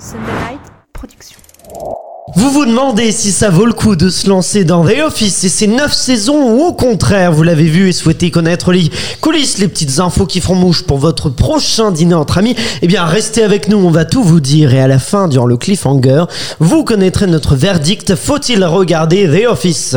Sunday Night Production. Vous vous demandez si ça vaut le coup de se lancer dans The Office et ses 9 saisons ou au contraire vous l'avez vu et souhaitez connaître les coulisses, les petites infos qui feront mouche pour votre prochain dîner entre amis, eh bien restez avec nous, on va tout vous dire et à la fin, durant le cliffhanger, vous connaîtrez notre verdict, faut-il regarder The Office?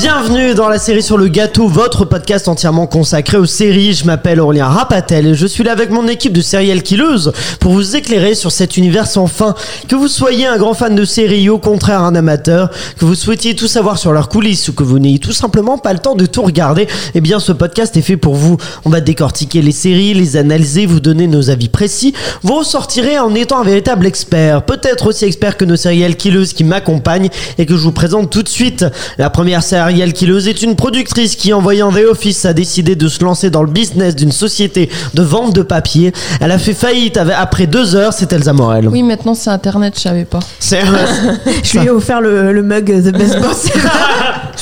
Bienvenue dans la série sur le gâteau, votre podcast entièrement consacré aux séries. Je m'appelle Aurélien Rapatel et je suis là avec mon équipe de serial killeuses pour vous éclairer sur cet univers sans fin. Que vous soyez un grand fan de séries ou au contraire un amateur, que vous souhaitiez tout savoir sur leurs coulisses ou que vous n'ayez tout simplement pas le temps de tout regarder, eh bien ce podcast est fait pour vous. On va décortiquer les séries, les analyser, vous donner nos avis précis. Vous ressortirez en étant un véritable expert, peut-être aussi expert que nos serial killeuses qui m'accompagnent et que je vous présente tout de suite. La première série Ariel Killeuse est une productrice qui, en voyant The Office, a décidé de se lancer dans le business d'une société de vente de papier. Elle a fait faillite après deux heures, c'est Elsa Morel. Oui, maintenant c'est Internet, je savais pas. C'est Je lui ai offert le, le mug The Best Boss.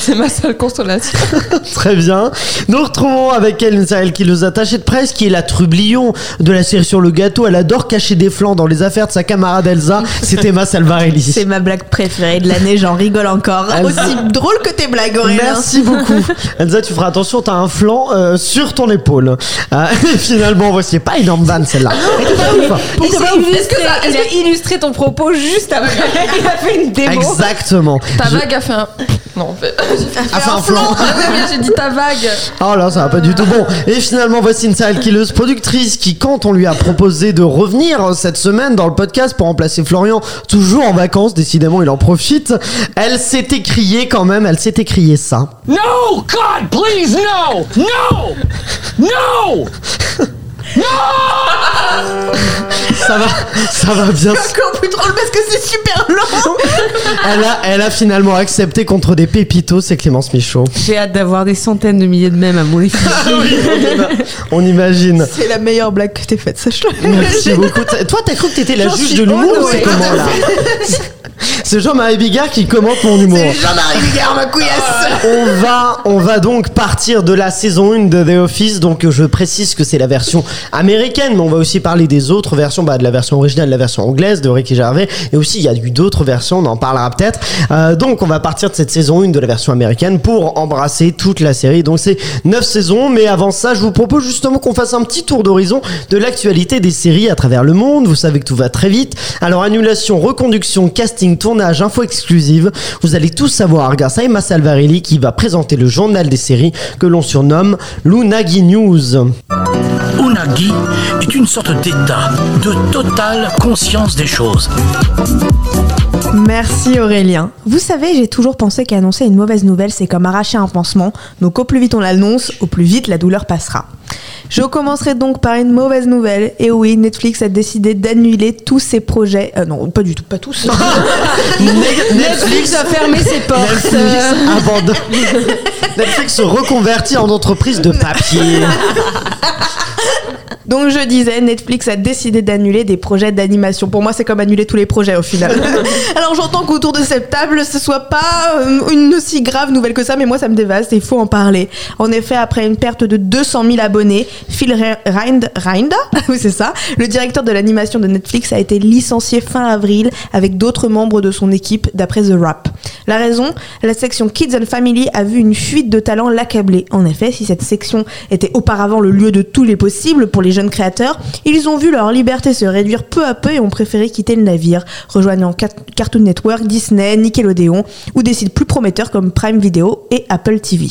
C'est ma seule consolation. très bien. Nous retrouvons avec elle une Ariel Killeuse attachée de presse qui est la trublion de la série sur le gâteau. Elle adore cacher des flancs dans les affaires de sa camarade Elsa. C'est Emma Salvarelli. C'est ma blague préférée de l'année, j'en rigole encore. Elsa. Aussi drôle que tes blagues, Merci beaucoup. Elsa, tu feras attention, t'as un flanc euh, sur ton épaule. Euh, et finalement, voici pas une vanne celle-là. Est-ce que ça- est-ce que illustré ton propos juste après Il a fait une démo. Exactement. Ta Je- vague a fait un. Non, j'ai fait. a fait un flanc. Ah oui, j'ai dit ta vague. Oh là, ça va pas du tout bon. Et finalement, voici une serial killeuse productrice qui, quand on lui a proposé de revenir cette semaine dans le podcast pour remplacer Florian, toujours en vacances, décidément, il en profite, elle s'est écriée quand même, elle s'est écriée ça. No! God, please, no! No! No! Ça va, ça va bien. encore plus drôle parce que c'est super long. Elle a, elle a finalement accepté contre des pépitos, c'est Clémence Michaud. J'ai hâte d'avoir des centaines de milliers de mèmes à mon effigie. On imagine. C'est la meilleure blague que t'aies faite, sache-le. Merci beaucoup. Toi, t'as cru que t'étais la juge de l'humour ou c'est comment là C'est Jean-Marie Bigard qui commente mon humour. Jean-Marie Bigard, ma couillasse. On va, on va donc partir de la saison 1 de The Office. Donc, je précise que c'est la version américaine, mais on va aussi parler des autres versions, bah, de la version originale, de la version anglaise de Ricky Gervais. Et aussi, il y a eu d'autres versions, on en parlera peut-être. Euh, donc, on va partir de cette saison 1 de la version américaine pour embrasser toute la série. Donc, c'est 9 saisons. Mais avant ça, je vous propose justement qu'on fasse un petit tour d'horizon de l'actualité des séries à travers le monde. Vous savez que tout va très vite. Alors, annulation, reconduction, casting, tournage, info exclusive. Vous allez tout savoir grâce à Emma Salvarelli qui va présenter le journal des séries que l'on surnomme l'Unagi News. Unagi est une sorte d'état de totale conscience des choses. Merci Aurélien. Vous savez, j'ai toujours pensé qu'annoncer une mauvaise nouvelle, c'est comme arracher un pansement. Donc au plus vite on l'annonce, au plus vite la douleur passera. Je commencerai donc par une mauvaise nouvelle. Et oui, Netflix a décidé d'annuler tous ses projets. Euh, non, pas du tout, pas tous. Netflix a fermé ses portes. Netflix abandonne. Netflix se reconvertit en entreprise de papier. Donc je disais, Netflix a décidé d'annuler des projets d'animation. Pour moi, c'est comme annuler tous les projets au final. Alors j'entends qu'autour de cette table, ce soit pas euh, une aussi grave nouvelle que ça, mais moi ça me dévaste et il faut en parler. En effet, après une perte de 200 000 abonnés, Phil Rind, c'est ça, le directeur de l'animation de Netflix a été licencié fin avril avec d'autres membres de son équipe d'après The Wrap. La raison, la section Kids and Family a vu une fuite de talents l'accabler. En effet, si cette section était auparavant le lieu de tous les possibles pour les jeunes créateurs, ils ont vu leur liberté se réduire peu à peu et ont préféré quitter le navire, rejoignant Car- Cartoon Network, Disney, Nickelodeon ou des sites plus prometteurs comme Prime Video et Apple TV.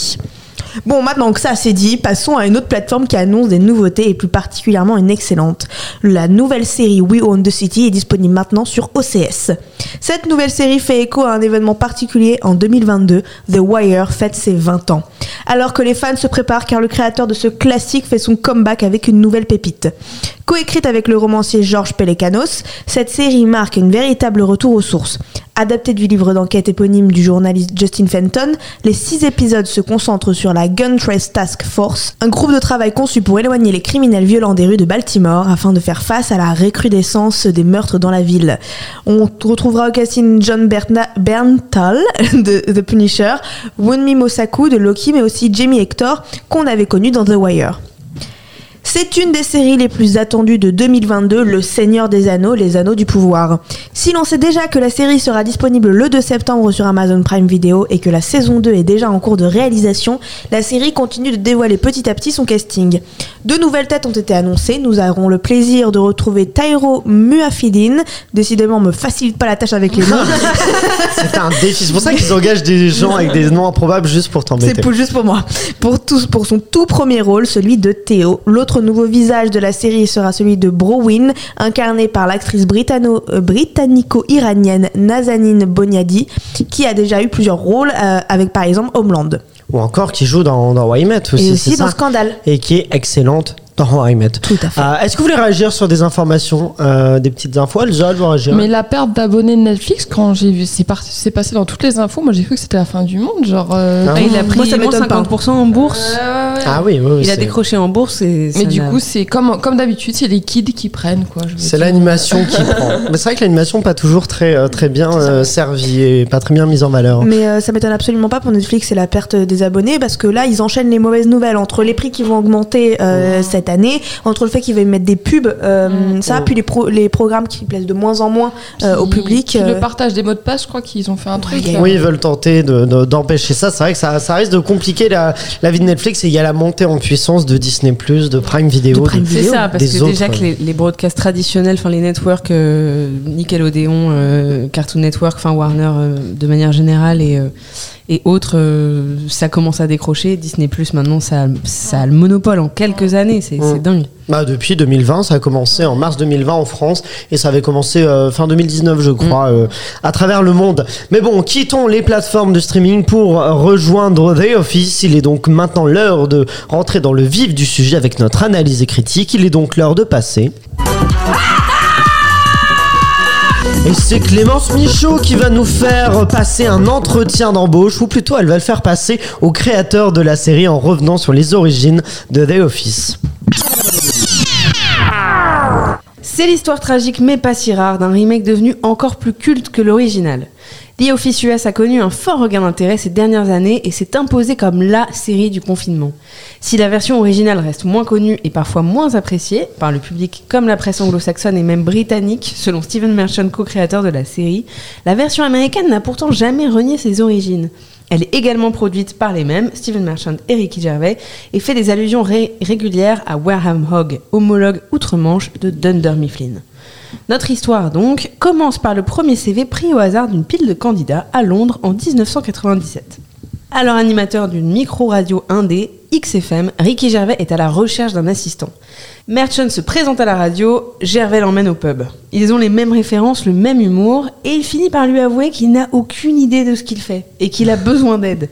Bon, maintenant que ça c'est dit, passons à une autre plateforme qui annonce des nouveautés et plus particulièrement une excellente. La nouvelle série We Own the City est disponible maintenant sur OCS. Cette nouvelle série fait écho à un événement particulier en 2022, The Wire fête ses 20 ans. Alors que les fans se préparent car le créateur de ce classique fait son comeback avec une nouvelle pépite. Coécrite avec le romancier Georges Pelecanos, cette série marque un véritable retour aux sources. Adapté du livre d'enquête éponyme du journaliste Justin Fenton, les six épisodes se concentrent sur la Gun Trace Task Force, un groupe de travail conçu pour éloigner les criminels violents des rues de Baltimore afin de faire face à la recrudescence des meurtres dans la ville. On retrouvera au casting John Berntal de The Punisher, Wunmi Mosaku de Loki, mais aussi Jamie Hector qu'on avait connu dans The Wire. C'est une des séries les plus attendues de 2022, Le Seigneur des Anneaux, les Anneaux du Pouvoir. Si l'on sait déjà que la série sera disponible le 2 septembre sur Amazon Prime Video et que la saison 2 est déjà en cours de réalisation, la série continue de dévoiler petit à petit son casting. Deux nouvelles têtes ont été annoncées. Nous aurons le plaisir de retrouver Tyro Muafidin. Décidément, me facilite pas la tâche avec les noms. C'est un défi. C'est pour ça qu'ils engagent des gens avec des noms improbables juste pour C'est t'embêter. pour, juste pour moi. Pour, tous, pour son tout premier rôle, celui de Théo. L'autre nouveau visage de la série sera celui de Browin, incarné par l'actrice euh, britannico-iranienne Nazanin Boniadi, qui a déjà eu plusieurs rôles euh, avec par exemple Homeland. Ou encore qui joue dans, dans Why Met aussi. Et aussi dans ça Scandale. Et qui est excellente dans Why Met. Tout à fait. Euh, Est-ce que vous voulez réagir sur des informations, euh, des petites infos? Elsa, elle veut réagir? Mais la perte d'abonnés de Netflix, quand j'ai vu, c'est par- c'est passé dans toutes les infos, moi j'ai cru que c'était la fin du monde. Genre. euh, Ah Ah, il a pris Moi, ça moins m'étonne pas. 50% en bourse. Ah oui, oui, oui, Il a c'est- décroché en bourse et ça Mais du n'a- coup, c'est comme, comme d'habitude, c'est les kids qui prennent quoi. je veux C'est dire. l'animation qui prend. Mais c'est vrai que l'animation pas toujours très euh, très bien euh, servie et pas très bien mise en valeur. Mais euh, ça m'étonne absolument pas pour Netflix, c'est la perte des abonnés parce que là, ils enchaînent les mauvaises nouvelles entre les prix qui vont augmenter euh, cette année, entre le fait qu'ils veulent mettre des pubs, euh, ça, puis les, pro- les programmes qui plaisent de moins en moins euh, au public. puis euh, le partage des mots de passe, je crois qu'ils ont fait un truc. Oui, ils veulent tenter de- de- d'empêcher ça. C'est vrai que ça, ça risque de compliquer la, la vie de Netflix et il y a la montée en puissance de Disney+, de Prime Video. De Prime de- C'est ça, parce des que autres, déjà que les, les broadcasts traditionnels, enfin les networks, euh, Nickelodeon, euh, Cartoon Network, enfin Warner euh, de manière générale et, euh, et autres, euh, ça commence à décrocher. Disney Plus maintenant, ça, a- ça a le monopole en quelques années, c'est Mm. dingue. Bah, depuis 2020, ça a commencé en mars 2020 en France et ça avait commencé euh, fin 2019, je crois, euh, à travers le monde. Mais bon, quittons les plateformes de streaming pour rejoindre The Office. Il est donc maintenant l'heure de rentrer dans le vif du sujet avec notre analyse et critique. Il est donc l'heure de passer. Et c'est Clémence Michaud qui va nous faire passer un entretien d'embauche, ou plutôt elle va le faire passer au créateur de la série en revenant sur les origines de The Office. C'est l'histoire tragique mais pas si rare d'un remake devenu encore plus culte que l'original. The Office US a connu un fort regain d'intérêt ces dernières années et s'est imposé comme LA série du confinement. Si la version originale reste moins connue et parfois moins appréciée par le public comme la presse anglo-saxonne et même britannique, selon Stephen Merchant, co-créateur de la série, la version américaine n'a pourtant jamais renié ses origines. Elle est également produite par les mêmes, Stephen Merchant et Ricky Gervais, et fait des allusions ré- régulières à Wareham Hogg, homologue outre-Manche de Dunder Mifflin. Notre histoire, donc, commence par le premier CV pris au hasard d'une pile de candidats à Londres en 1997. Alors animateur d'une micro-radio indé, XFM, Ricky Gervais est à la recherche d'un assistant. Merchant se présente à la radio, Gervais l'emmène au pub. Ils ont les mêmes références, le même humour, et il finit par lui avouer qu'il n'a aucune idée de ce qu'il fait, et qu'il a besoin d'aide.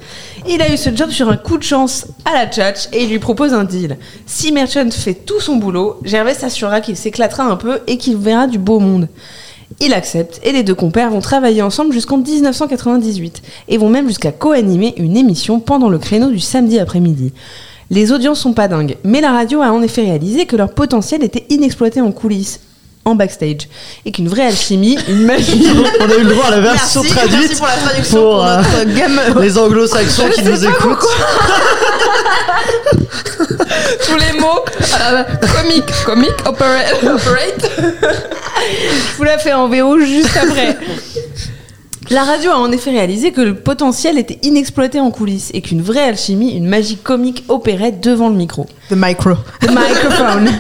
Il a eu ce job sur un coup de chance à la tchatch, et il lui propose un deal. Si Merchant fait tout son boulot, Gervais s'assurera qu'il s'éclatera un peu et qu'il verra du beau monde. Il accepte et les deux compères vont travailler ensemble jusqu'en 1998 et vont même jusqu'à co-animer une émission pendant le créneau du samedi après-midi. Les audiences sont pas dingues, mais la radio a en effet réalisé que leur potentiel était inexploité en coulisses, en backstage, et qu'une vraie alchimie, une magie. On a eu le droit à la version Merci, traduite merci pour la traduction pour, pour, euh, gamme. les anglo-saxons qui nous écoutent. Tous les mots. euh, comique, comique, operate. operate. Je vous la fais en VO juste après. La radio a en effet réalisé que le potentiel était inexploité en coulisses et qu'une vraie alchimie, une magie comique opérait devant le micro. The micro. The microphone.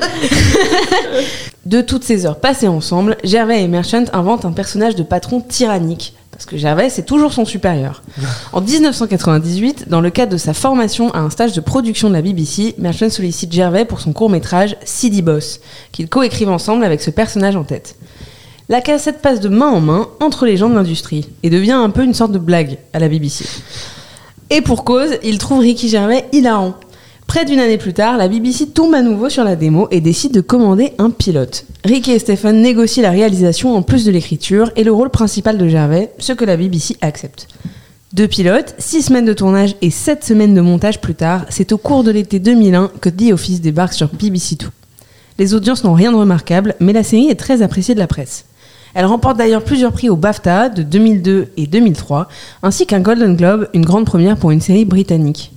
De toutes ces heures passées ensemble, Gervais et Merchant inventent un personnage de patron tyrannique. Parce que Gervais, c'est toujours son supérieur. En 1998, dans le cadre de sa formation à un stage de production de la BBC, Merchant sollicite Gervais pour son court-métrage City Boss, qu'ils coécrivent ensemble avec ce personnage en tête. La cassette passe de main en main entre les gens de l'industrie et devient un peu une sorte de blague à la BBC. Et pour cause, il trouve Ricky Gervais hilarant. Près d'une année plus tard, la BBC tombe à nouveau sur la démo et décide de commander un pilote. Ricky et Stephen négocient la réalisation en plus de l'écriture et le rôle principal de Gervais, ce que la BBC accepte. Deux pilotes, six semaines de tournage et sept semaines de montage plus tard, c'est au cours de l'été 2001 que The Office débarque sur BBC Two. Les audiences n'ont rien de remarquable, mais la série est très appréciée de la presse. Elle remporte d'ailleurs plusieurs prix au BAFTA de 2002 et 2003, ainsi qu'un Golden Globe, une grande première pour une série britannique.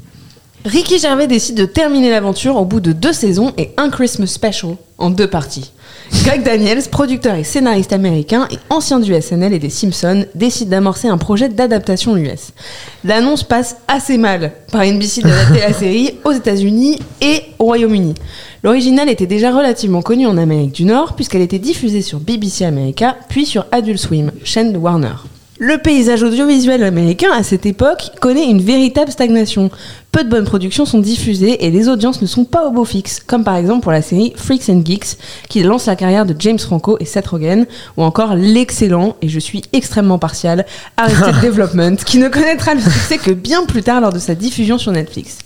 Ricky Gervais décide de terminer l'aventure au bout de deux saisons et un Christmas special en deux parties. Greg Daniels, producteur et scénariste américain et ancien du SNL et des Simpsons, décide d'amorcer un projet d'adaptation US. L'annonce passe assez mal par NBC d'adapter la série aux États-Unis et au Royaume-Uni. L'original était déjà relativement connu en Amérique du Nord puisqu'elle était diffusée sur BBC America puis sur Adult Swim, chaîne de Warner. Le paysage audiovisuel américain à cette époque connaît une véritable stagnation. Peu de bonnes productions sont diffusées et les audiences ne sont pas au beau fixe, comme par exemple pour la série Freaks and Geeks qui lance la carrière de James Franco et Seth Rogen, ou encore l'excellent, et je suis extrêmement partial, Arrested Development qui ne connaîtra le succès que bien plus tard lors de sa diffusion sur Netflix.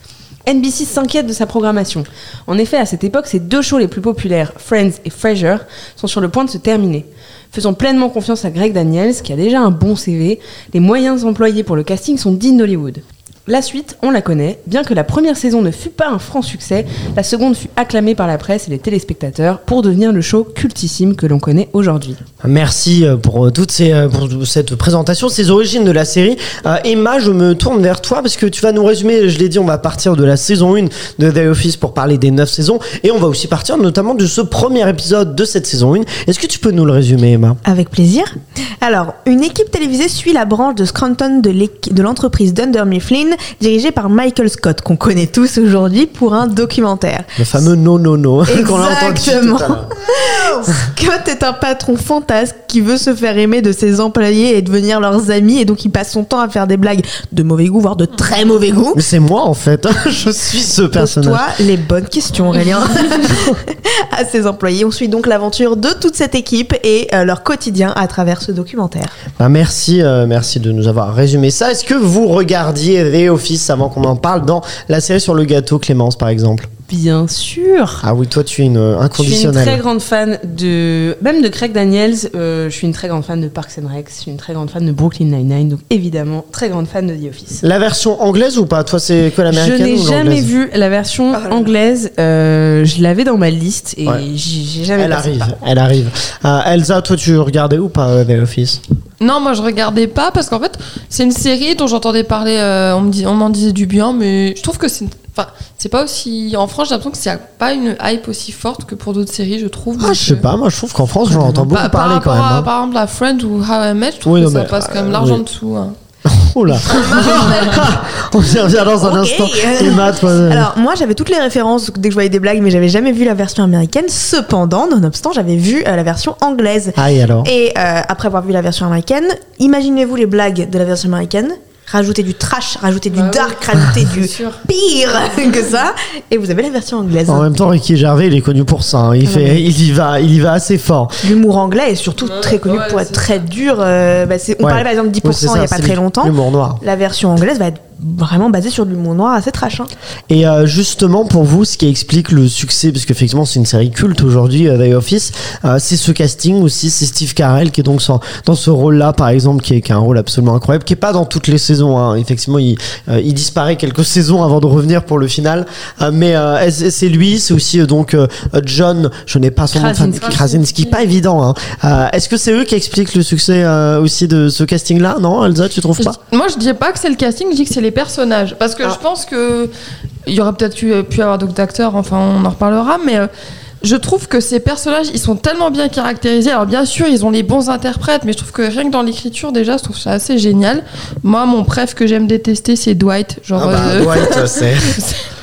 NBC s'inquiète de sa programmation. En effet, à cette époque, ces deux shows les plus populaires, Friends et Frasier, sont sur le point de se terminer. Faisons pleinement confiance à Greg Daniels, qui a déjà un bon CV. Les moyens employés pour le casting sont dignes d'Hollywood. La suite, on la connaît. Bien que la première saison ne fut pas un franc succès, la seconde fut acclamée par la presse et les téléspectateurs pour devenir le show cultissime que l'on connaît aujourd'hui. Merci euh, pour euh, toutes ces euh, pour cette présentation, ces origines de la série. Euh, Emma, je me tourne vers toi parce que tu vas nous résumer. Je l'ai dit, on va partir de la saison 1 de The Office pour parler des 9 saisons et on va aussi partir notamment de ce premier épisode de cette saison 1. Est-ce que tu peux nous le résumer, Emma? Avec plaisir. Alors, une équipe télévisée suit la branche de Scranton de l'entreprise Dunder Mifflin, dirigée par Michael Scott, qu'on connaît tous aujourd'hui, pour un documentaire. Le fameux non non non qu'on a entendu. Scott est un patron fantasque qui veut se faire aimer de ses employés et devenir leurs amis, et donc il passe son temps à faire des blagues de mauvais goût, voire de très mauvais goût. Mais c'est moi en fait. je suis ce personnage. Pose-toi les bonnes questions, Aurélien. à ses employés. On suit donc l'aventure de toute cette équipe et euh, leur quotidien à travers ce documentaire. Bah, merci, euh, merci de nous avoir résumé ça. Est-ce que vous regardiez The Office avant qu'on en parle dans la série sur le gâteau, Clémence par exemple Bien sûr Ah oui, toi tu es une euh, Je suis une inconditionnelle. très grande fan de, même de Craig Daniels. euh, je suis une très grande fan de Parks and Rec. Je suis une très grande fan de Brooklyn Nine-Nine. Donc évidemment, très grande fan de The Office. La version anglaise ou pas? Toi c'est que Je l'américaine n'ai ou jamais vu la version là. anglaise. euh, je l'avais dans ma liste et Ouais. j'ai jamais. Elle arrive, par. elle arrive. Euh, Elsa, toi tu regardais ou pas The Office? Non, moi je regardais pas parce qu'en fait, c'est une série dont j'entendais parler, euh, on me dit- on m'en disait du bien, mais je trouve que c'est. Enfin, c'est pas aussi. En France, j'ai l'impression que c'est pas une hype aussi forte que pour d'autres séries, je trouve. Ah, je sais pas, moi je trouve qu'en France j'en entends beaucoup bah, par parler quand rapport même. à- hein. Par exemple, la Friends ou How I Met, je trouve Oui, que non, ça mais, passe quand même euh, large en oui. dessous. hein. Oh là On y revient dans un Ok. instant. Emma, toi. Alors moi j'avais toutes les références dès que je voyais des blagues mais j'avais jamais vu la version américaine. Cependant, nonobstant, j'avais vu euh, la version anglaise. Ah, et alors Et euh, après avoir vu la version américaine, imaginez-vous les blagues de la version américaine. Rajouter du trash, rajouter du Bah oui. dark, rajouter du pire que ça. Et vous avez la version anglaise. En même temps, Ricky Gervais, il est connu pour ça. hein. Il, Ah, fait, il y va, il y va assez fort. L'humour anglais est surtout Ouais, très connu ouais, pour être très dur. euh, bah, on Ouais. parlait par exemple de 10% Oui, c'est il n'y a pas très longtemps. L'humour noir. La version anglaise va être vraiment basée sur de l'humour noir assez trash. hein. Et euh, justement, pour vous, ce qui explique le succès, parce qu'effectivement, c'est une série culte aujourd'hui, euh, The Office, euh, c'est ce casting aussi. C'est Steve Carell qui est donc sans- dans ce rôle-là, par exemple, qui est, qui a un rôle absolument incroyable, qui est pas dans toutes les saisons. hein. Effectivement, il, euh, il disparaît quelques saisons avant de revenir pour le final. Euh, mais euh, c'est lui, c'est aussi euh, donc euh, John, je n'ai pas son nom de famille, Krasinski. Krasinski, pas évident. Hein. Euh, Est-ce que c'est eux qui expliquent le succès euh, aussi de ce casting-là? Non, Elsa, tu trouves Je- pas Moi, je dis pas que c'est le casting, je dis que c'est les personnages. Parce que Ah. je pense que il y aurait peut-être pu, pu avoir d'autres acteurs, enfin, on en reparlera, mais euh, je trouve que ces personnages, ils sont tellement bien caractérisés. Alors, bien sûr, ils ont les bons interprètes, mais je trouve que rien que dans l'écriture, déjà, je trouve ça assez génial. Moi, mon préf que j'aime détester, c'est Dwight. Genre, Ah bah, euh, Dwight, c'est.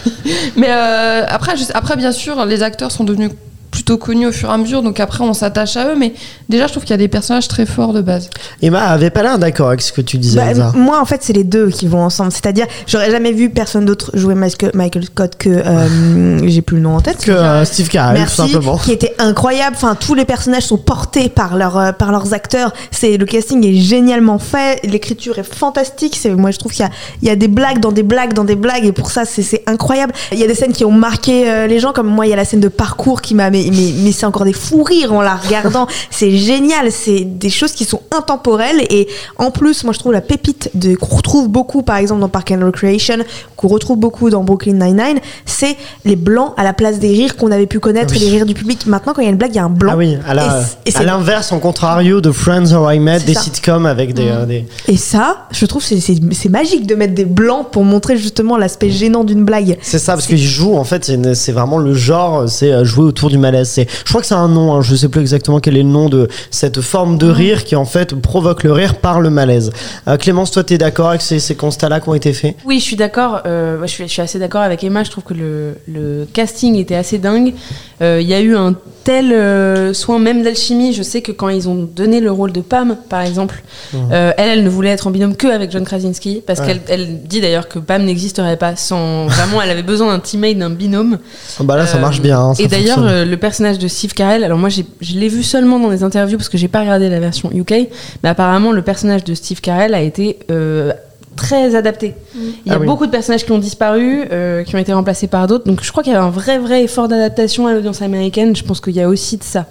mais euh, après, je après, bien sûr, les acteurs sont devenus plutôt connus au fur et à mesure, donc après, on s'attache à eux. Mais déjà, je trouve qu'il y a des personnages très forts de base. Emma avait pas l'air d'accord avec ce que tu disais. Bah, moi, en fait, c'est les deux qui vont ensemble. C'est-à-dire, j'aurais jamais vu personne d'autre jouer Michael Scott que euh, j'ai plus le nom en tête. que euh, Steve Carell, Merci, tout simplement. qui était incroyable. Enfin, tous les personnages sont portés par leur, euh, par leurs acteurs. C'est le casting est génialement fait. L'écriture est fantastique. C'est moi, je trouve qu'il y a, il y a des blagues dans des blagues dans des blagues et pour ça, c'est c'est incroyable. Il y a des scènes qui ont marqué euh, les gens. Comme moi, il y a la scène de parcours qui m'a mais mais, mais c'est encore des fous rires en la regardant. c'est génial, c'est des choses qui sont intemporelles et en plus, moi je trouve la pépite de qu'on retrouve beaucoup par exemple dans Park and Recreation, qu'on retrouve beaucoup dans Brooklyn Nine-Nine, c'est les blancs à la place des rires qu'on avait pu connaître, Ah oui. les rires du public. Maintenant, quand il y a une blague, il y a un blanc. Ah oui, à la- Et et à l'inverse, en contrario de Friends or I Met, des ça. sitcoms avec des, euh, des- Et ça, je trouve c'est c'est c'est magique de mettre des blancs pour montrer justement l'aspect gênant d'une blague. C'est ça, parce qu'ils jouent, en fait, c'est une- c'est vraiment le genre, c'est euh, jouer autour du malaise. C'est- Je crois que c'est un nom, hein, je sais plus exactement quel est le nom de cette forme de rire qui, en fait, provoque le rire par le malaise. Euh, Clémence, toi, t'es d'accord avec ces, ces constats-là qui ont été faits? Oui, je suis d'accord. euh, je, suis, je suis assez d'accord avec Emma. Je trouve que le, le casting était assez dingue. Euh, Il y a eu un tel soin même d'alchimie. Je sais que quand ils ont donné le rôle de Pam, par exemple, euh, elle, elle ne voulait être en binôme que avec John Krasinski parce Ouais. qu'elle elle dit d'ailleurs que Pam n'existerait pas sans vraiment. Elle avait besoin d'un teammate, d'un binôme. Ah Bah là, ça marche bien. hein, ça et d'ailleurs, le personnage de Steve Carell, alors moi je l'ai vu seulement dans des interviews parce que j'ai pas regardé la version UK, mais apparemment le personnage de Steve Carell a été euh, très adapté. Il y a Ah oui. beaucoup de personnages qui ont disparu, euh, qui ont été remplacés par d'autres, donc je crois qu'il y a un vrai vrai effort d'adaptation à l'audience américaine. Je pense qu'il y a aussi de ça.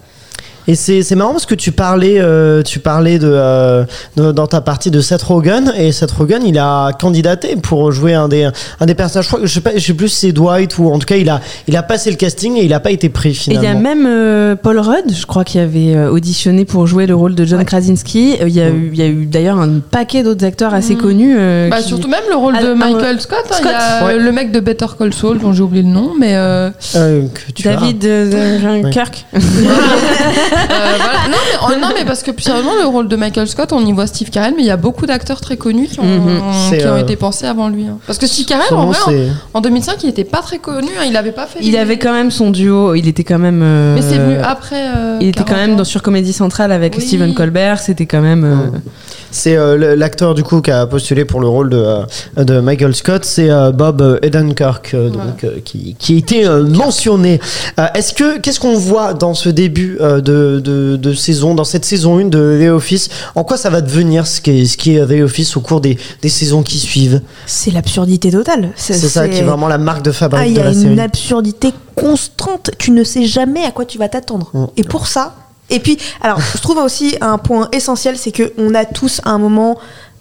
Et c'est c'est marrant parce que tu parlais, euh, tu parlais de, euh, de- dans ta partie de Seth Rogen et Seth Rogen, il a candidaté pour jouer un des, un des personnages. Je, crois, je sais pas, je sais plus si c'est Dwight ou en tout cas il a, il a passé le casting et il a pas été pris Et il finalement. y a même euh, Paul Rudd, je crois, qui avait auditionné pour jouer le rôle de John Krasinski. Il y a eu, il y a eu d'ailleurs un paquet d'autres acteurs assez connus. euh, Bah, qui- surtout même le rôle de Michael Scott. hein, Il y a Ouais. le mec de Better Call Saul, dont j'ai oublié le nom, mais euh, Euh, que tu as. David euh, Oui. Kirk. euh, voilà. Non, mais, oh, non, mais parce que sérieusement, le rôle de Michael Scott, on y voit Steve Carell, mais il y a beaucoup d'acteurs très connus qui ont, Mhm. C'est, qui ont euh, été pensés avant lui. hein. Parce que Steve Carell, en vrai, en, en 2005, il était pas très connu. hein, il avait pas fait. Il les- avait quand même son duo, il était quand même. euh, Mais c'est venu après. euh, Il était quand 40 même ans. dans, sur Comédie Centrale avec Oui. Stephen Colbert, c'était quand même. euh, C'est euh, l'acteur du coup qui a postulé pour le rôle de, euh, de Michael Scott, c'est euh, Bob Odenkirk, euh, donc qui, qui a été mentionné. Est-ce que qu'est-ce qu'on voit dans ce début de, de, de saison, dans cette saison 1 de The Office? En quoi ça va devenir ce qui est, ce qui est The Office au cours des, des saisons qui suivent? C'est l'absurdité totale. C'est ça qui est vraiment la marque de Ah, fabrique il y de a la une série. absurdité constante. Tu ne sais jamais à quoi tu vas t'attendre. Mm. Et pour ça. Et puis, alors, je trouve aussi un point essentiel, c'est que on a tous un moment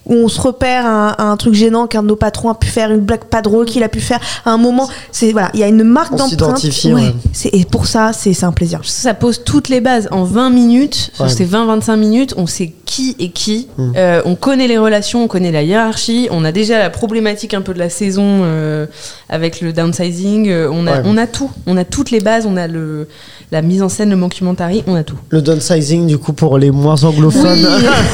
où on se repère à un, à un truc gênant qu'un de nos patrons a pu faire, une blague pas drôle qu'il a pu faire. À un moment, c'est voilà, il y a une marque d'empreinte. ouais. Et pour ça, c'est un plaisir. Ça pose toutes les bases. En 20 minutes, Ouais. c'est 20-25 minutes, on sait qui est qui. Mm. Euh, on connaît les relations, on connaît la hiérarchie. On a déjà la problématique un peu de la saison euh, avec le downsizing. euh, on, a, Ouais. on a tout. On a toutes les bases. On a le, la mise en scène, le mockumentary. On a tout. Le downsizing du coup pour les moins anglophones.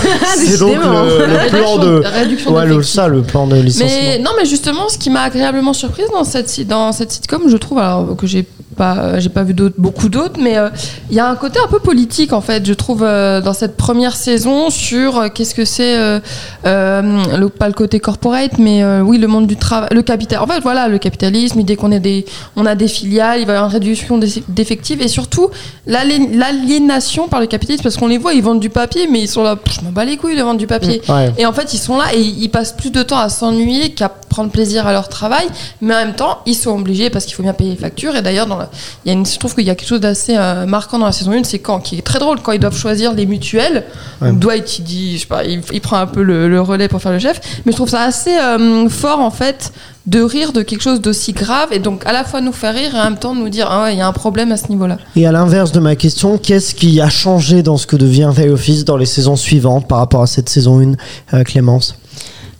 c'est donc le, le plan de réduction ouais, le, ça le plan de licenciement. Mais non, mais justement, ce qui m'a agréablement surprise dans cette dans cette sitcom, je trouve, alors que j'ai pas j'ai pas vu d'autres beaucoup d'autres, mais euh, il y a un côté un peu politique en fait, je trouve euh, dans cette première saison sur euh, qu'est-ce que c'est euh, euh, le pas le côté corporate, mais euh, oui le monde du travail, le capital. En fait, voilà, le capitalisme. Dès qu'on est des on a des filiales, il va y avoir une réduction d'eff- d'effectifs et surtout l'aliénation par le capitalisme parce qu'on les voit, ils vendent du papier, mais ils sont là, je m'en bats les couilles de vendre du papier. Ouais. Et en fait, ils sont là et ils passent plus de temps à s'ennuyer qu'à prendre plaisir à leur travail. Mais en même temps, ils sont obligés parce qu'il faut bien payer les factures. Et d'ailleurs, dans la- il y a une, je trouve qu'il y a quelque chose d'assez euh, marquant dans la saison 1, c'est quand, qui est très drôle, quand ils doivent choisir les mutuelles. Ouais. Dwight, il dit, je sais pas, il, il prend un peu le, le relais pour faire le chef. Mais je trouve ça assez euh, fort, en fait, de rire de quelque chose d'aussi grave et donc à la fois nous faire rire et en même temps nous dire, ah ouais, il y a un problème à ce niveau-là. Et à l'inverse de ma question, qu'est-ce qui a changé dans ce que devient The Office dans les saisons suivantes par rapport à cette saison 1, euh, Clémence?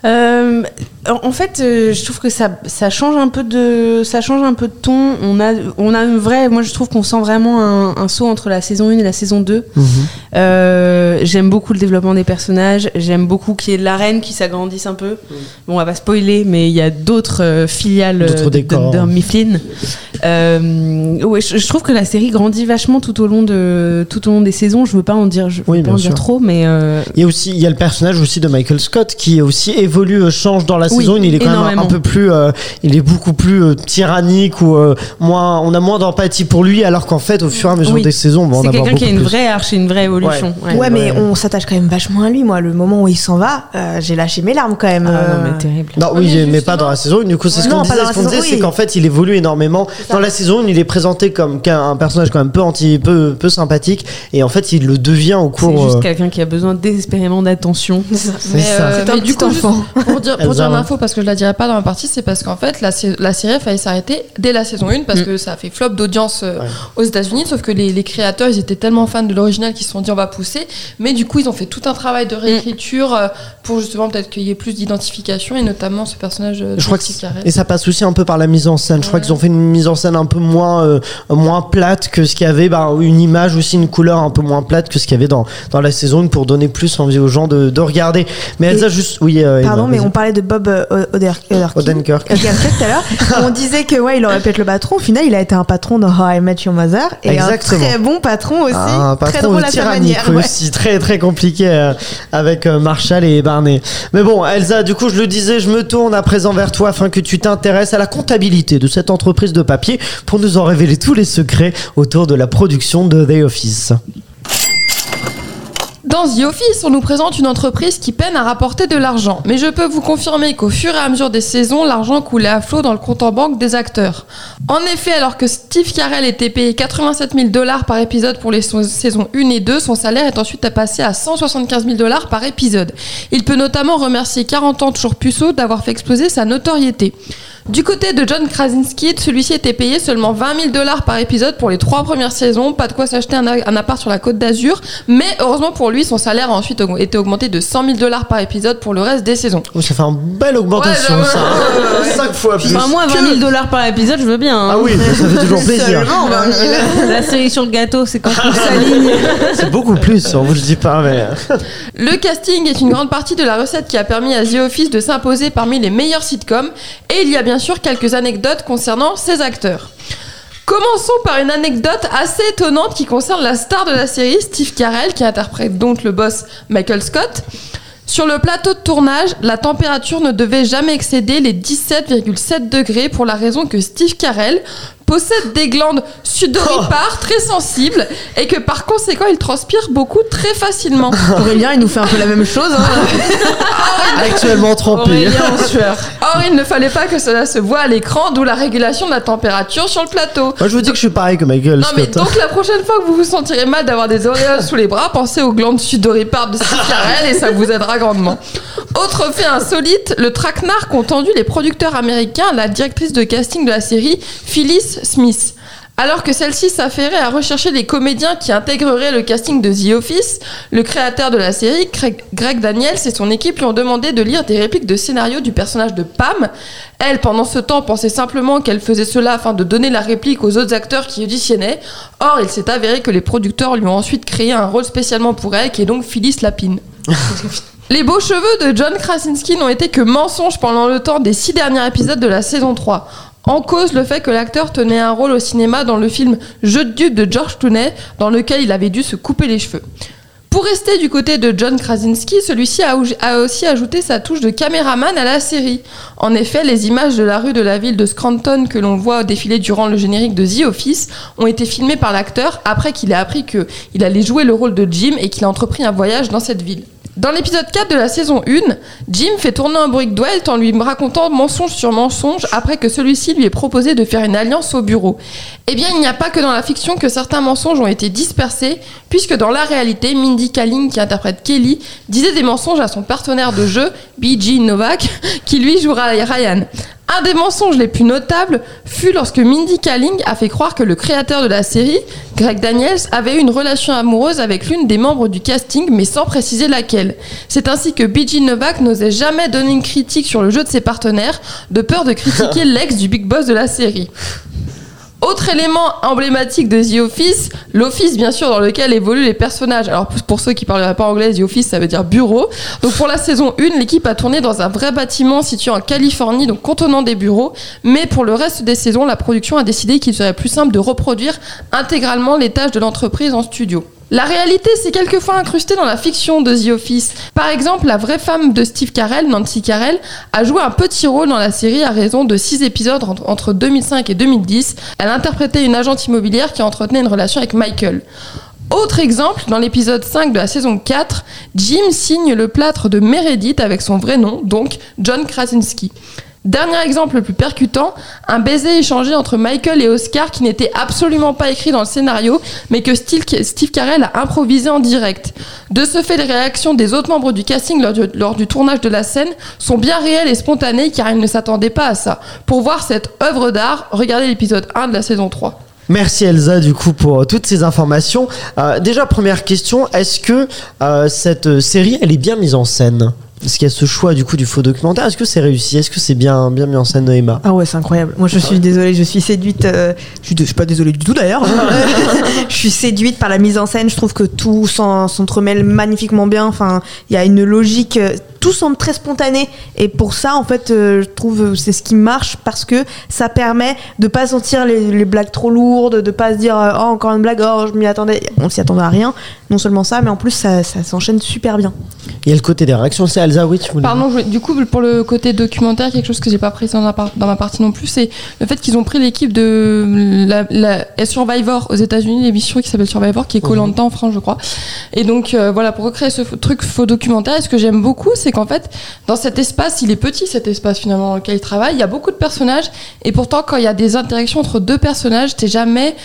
Euh, en fait, euh, je trouve que ça, ça change un peu de, ça change un peu de ton. On a, on a une vraie, moi je trouve qu'on sent vraiment un, un saut entre la saison 1 et la saison 2. Mhm. Euh, j'aime beaucoup le développement des personnages. J'aime beaucoup qu'il y ait de la reine qui s'agrandisse un peu. Bon, on va pas spoiler, mais il y a d'autres euh, filiales euh, de Mifflin. Euh, ouais, je, je trouve que la série grandit vachement tout au long de, tout au long des saisons. Je veux pas en dire, je veux pas en dire trop, mais Il y a aussi il y a le personnage aussi de Michael Scott qui aussi évolue, change dans la Oui. Saison 1, il est quand même un peu plus, euh, il est beaucoup plus euh, tyrannique ou euh, moins, on a moins d'empathie pour lui, alors qu'en fait, au fur et à mesure Oui. des saisons, on va en C'est quelqu'un qui a une plus. vraie arche une vraie évolution. Ouais. Ouais, mais Ouais. on s'attache quand même vachement à lui. Moi, le moment où il s'en va, euh, j'ai lâché mes larmes quand même. Ah non, mais terrible. Non, oui, mais mais, pas dans la saison 1. Du coup, c'est ce Non, qu'on disait. Ce c'est oui. qu'en fait, il évolue énormément. Dans la saison 1, il est présenté comme un personnage quand même peu anti, peu, peu sympathique. Et en fait, il le devient au C'est cours. juste euh, quelqu'un qui a besoin désespérément d'attention. c'est ça. euh, C'est un petit juste enfant. pour dire, pour L'info, parce que je la dirai pas dans ma partie, c'est parce qu'en fait, la, la série a failli s'arrêter dès la saison 1 parce Mm. que ça a fait flop d'audience euh, Ouais. aux États-Unis. Sauf que les, les créateurs, ils étaient tellement fans de l'original qu'ils se sont dit on va pousser. Mais du coup, ils ont fait tout un travail de réécriture euh, pour justement peut-être qu'il y ait plus d'identification et notamment ce personnage euh, de Je crois que et ça passe aussi un peu par la mise en scène. Je crois qu'ils ont fait une mise en scène un peu moins euh, moins plate que ce qu'il y avait, bah, une image aussi une couleur un peu moins plate que ce qu'il y avait dans dans la saison 1 pour donner plus envie aux gens de, de regarder. Mais Elsa juste oui. euh, Pardon, Emma, mais on parlait de Bob euh, Oder- Odenkirk. Odenkirk. Odenkirk tout à l'heure. on disait que ouais, il aurait pu être le patron. Au final, il a été un patron dans How I Met Your Mother et Exactement. un très bon patron aussi. Ah, un très patron drôle de à sa manière. ouais. aussi, très très compliqué euh, avec euh, Marshall et Barney. Mais bon, Elsa, du coup, je le disais, je me tourne à présent vers toi afin que tu t'intéresses à la comptabilité de cette entreprise de papier pour nous en révéler tous les secrets autour de la production de The Office. Dans The Office, on nous présente une entreprise qui peine à rapporter de l'argent. Mais je peux vous confirmer qu'au fur et à mesure des saisons, l'argent coulait à flot dans le compte en banque des acteurs. En effet, alors que Steve Carell était payé 87 000 dollars par épisode pour les so- saisons 1 et 2, son salaire est ensuite passé à 175 000 dollars par épisode. Il peut notamment remercier 40 ans toujours puceau d'avoir fait exploser sa notoriété. Du côté de John Krasinski, celui-ci était payé seulement 20 000 dollars par épisode pour les trois premières saisons, pas de quoi s'acheter un, appart sur la côte d'Azur, mais heureusement pour lui, son salaire a ensuite aug- été augmenté de 100 000 dollars par épisode pour le reste des saisons. Oh, ça fait une belle augmentation, Ouais, ça. ouais, ouais, ouais. Cinq fois plus. Enfin, moi, 20 000 dollars par épisode, je veux bien. hein. Ah oui, ça fait toujours plaisir. Seulement 20 000. La série sur le gâteau, c'est quand on s'aligne. C'est beaucoup plus, on vous le dit pas, mais. Le casting est une grande partie de la recette qui a permis à The Office de s'imposer parmi les meilleurs sitcoms, et il y a bien sûr quelques anecdotes concernant ces acteurs. Commençons par une anecdote assez étonnante qui concerne la star de la série, Steve Carell, qui interprète donc le boss Michael Scott. Sur le plateau de tournage, la température ne devait jamais excéder les 17,7 degrés pour la raison que Steve Carell possède des glandes sudoripares très sensibles et que par conséquent il transpire beaucoup très facilement. Aurélien, il nous fait un peu la même chose. hein. Actuellement trempé. Aurélien en sueur. Or, il ne fallait pas que cela se voit à l'écran, d'où la régulation de la température sur le plateau. Moi, je vous dis que je suis pareil que Michael Non mais hein. donc la prochaine fois que vous vous sentirez mal d'avoir des auréoles sous les bras, pensez aux glandes sudoripares de Carell et ça vous aidera grandement. Autre fait insolite, le traquenard qu'ont tendu les producteurs américains à la directrice de casting de la série, Phyllis Smith. Alors que celle-ci s'affairait à rechercher les comédiens qui intégreraient le casting de The Office, le créateur de la série, Greg Daniels et son équipe lui ont demandé de lire des répliques de scénario du personnage de Pam. Elle, pendant ce temps, pensait simplement qu'elle faisait cela afin de donner la réplique aux autres acteurs qui auditionnaient. Or, il s'est avéré que les producteurs lui ont ensuite créé un rôle spécialement pour elle, qui est donc Phyllis Lapine. Les beaux cheveux de John Krasinski n'ont été que mensonges pendant le temps des six derniers épisodes de la saison 3. En cause le fait que l'acteur tenait un rôle au cinéma dans le film Jeu de dupe de George Clooney, dans lequel il avait dû se couper les cheveux. Pour rester du côté de John Krasinski, celui-ci a, aussi ajouté sa touche de caméraman à la série. En effet, les images de la rue de la ville de Scranton que l'on voit défiler durant le générique de The Office ont été filmées par l'acteur après qu'il ait appris qu'il allait jouer le rôle de Jim et qu'il a entrepris un voyage dans cette ville. Dans l'épisode 4 de la saison 1, Jim fait tourner un brick Dwight en lui racontant mensonge sur mensonge après que celui-ci lui ait proposé de faire une alliance au bureau. Eh bien, il n'y a pas que dans la fiction que certains mensonges ont été dispersés, puisque dans la réalité, Mindy Kaling, qui interprète Kelly, disait des mensonges à son partenaire de jeu, B.G. Novak, qui lui jouera Ryan. Un des mensonges les plus notables fut lorsque Mindy Kaling a fait croire que le créateur de la série, Greg Daniels, avait eu une relation amoureuse avec l'une des membres du casting, mais sans préciser laquelle. C'est ainsi que B.G. Novak n'osait jamais donner une critique sur le jeu de ses partenaires, de peur de critiquer l'ex du big boss de la série. Autre élément emblématique de The Office, l'office bien sûr dans lequel évoluent les personnages. Alors pour- ceux qui parleraient pas anglais, The Office ça veut dire bureau. Donc pour la saison 1, l'équipe a tourné dans un vrai bâtiment situé en Californie, donc contenant des bureaux. Mais pour le reste des saisons, la production a décidé qu'il serait plus simple de reproduire intégralement les tâches de l'entreprise en studio. La réalité, c'est quelquefois incrusté dans la fiction de The Office. Par exemple, la vraie femme de Steve Carell, Nancy Carell, a joué un petit rôle dans la série à raison de 6 épisodes entre 2005 et 2010. Elle interprétait une agente immobilière qui entretenait une relation avec Michael. Autre exemple, dans l'épisode 5 de la saison 4, Jim signe le plâtre de Meredith avec son vrai nom, donc John Krasinski. Dernier exemple le plus percutant, un baiser échangé entre Michael et Oscar qui n'était absolument pas écrit dans le scénario, mais que Steve, Carell a improvisé en direct. De ce fait, les réactions des autres membres du casting lors du, tournage de la scène sont bien réelles et spontanées car ils ne s'attendaient pas à ça. Pour voir cette œuvre d'art, regardez l'épisode 1 de la saison 3. Merci Elsa du coup pour euh, toutes ces informations. Euh, déjà première question, est-ce que euh, cette série elle est bien mise en scène? Est-ce qu'il y a ce choix du coup du faux documentaire? Est-ce que c'est réussi? Est-ce que c'est bien bien mis en scène Emma Ah ouais, c'est incroyable. Moi, je suis désolée, je suis séduite. euh, je, suis, je suis pas désolée du tout d'ailleurs. je suis séduite par la mise en scène. Je trouve que tout s'en- s'entremêle magnifiquement bien. Enfin, il y a une logique. Tout semble très spontané. Et pour ça, en fait, euh, je trouve euh, c'est ce qui marche parce que ça permet de pas sentir les, les blagues trop lourdes, de pas se dire euh, oh encore une blague, oh je m'y attendais. On s'y attendait à rien. Non seulement ça, mais en plus ça, ça s'enchaîne super bien. Il y a le côté des réactions, c'est Elsa, oui tu voulais Pardon, je- du coup, pour le côté documentaire, quelque chose que j'ai pas pris dans, la par- dans ma partie non plus, c'est le fait qu'ils ont pris l'équipe de la, la Survivor aux États-Unis, l'émission qui s'appelle Survivor, qui est Colanta en France, je crois. Et donc, euh, voilà, pour recréer ce truc faux documentaire, et ce que j'aime beaucoup, c'est qu'en fait, dans cet espace, il est petit, cet espace finalement dans lequel ils travaillent, il y a beaucoup de personnages, et pourtant, quand il y a des interactions entre deux personnages, t'es jamais.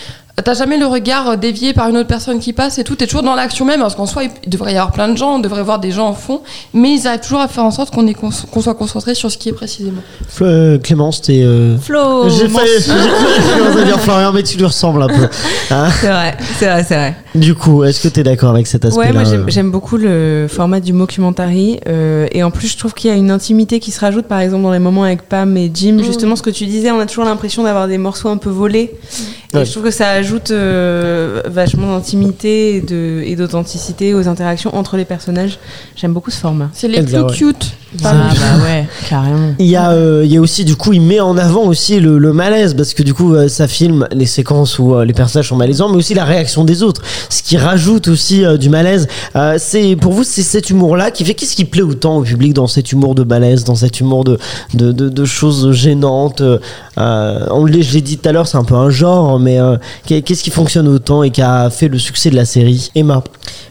T'as jamais le regard dévié par une autre personne qui passe et tout, t'es toujours dans l'action même, parce qu'en soi, il devrait y avoir plein de gens, on devrait voir des gens en fond, mais ils arrivent toujours à faire en sorte qu'on qu'on soit concentré sur ce qui est précisément. Fl- euh, Clémence, t'es. euh, Flo, J'ai failli, j'ai failli dire Florian, mais tu lui ressembles un peu. Hein c'est vrai, c'est vrai, c'est vrai. du coup, est-ce que t'es d'accord avec cet aspect-là Ouais, moi j'aime- euh j'aime beaucoup le format du mockumentary euh, et en plus je trouve qu'il y a une intimité qui se rajoute par exemple dans les moments avec Pam et Jim. Mm. Justement, ce que tu disais, on a toujours l'impression d'avoir des morceaux un peu volés et Ouais. je trouve que ça ajoute euh, vachement d'intimité et de- et d'authenticité aux interactions entre les personnages. J'aime beaucoup ce format. C'est les plus ouais. Ah bah ouais, carrément. Il y, a, euh, il y a aussi, du coup, il met en avant aussi le, le malaise, parce que du coup, euh, ça filme les séquences où euh, les personnages sont malaisants, mais aussi la réaction des autres, ce qui rajoute aussi euh, du malaise. Euh, c'est Pour vous, c'est cet humour-là qui fait qu'est-ce qui plaît autant au public dans cet humour de malaise, dans cet humour de, de, de, de choses gênantes euh, on Je l'ai dit tout à l'heure, c'est un peu un genre, mais euh, qu'est- qu'est-ce qui fonctionne autant et qui a fait le succès de la série? Emma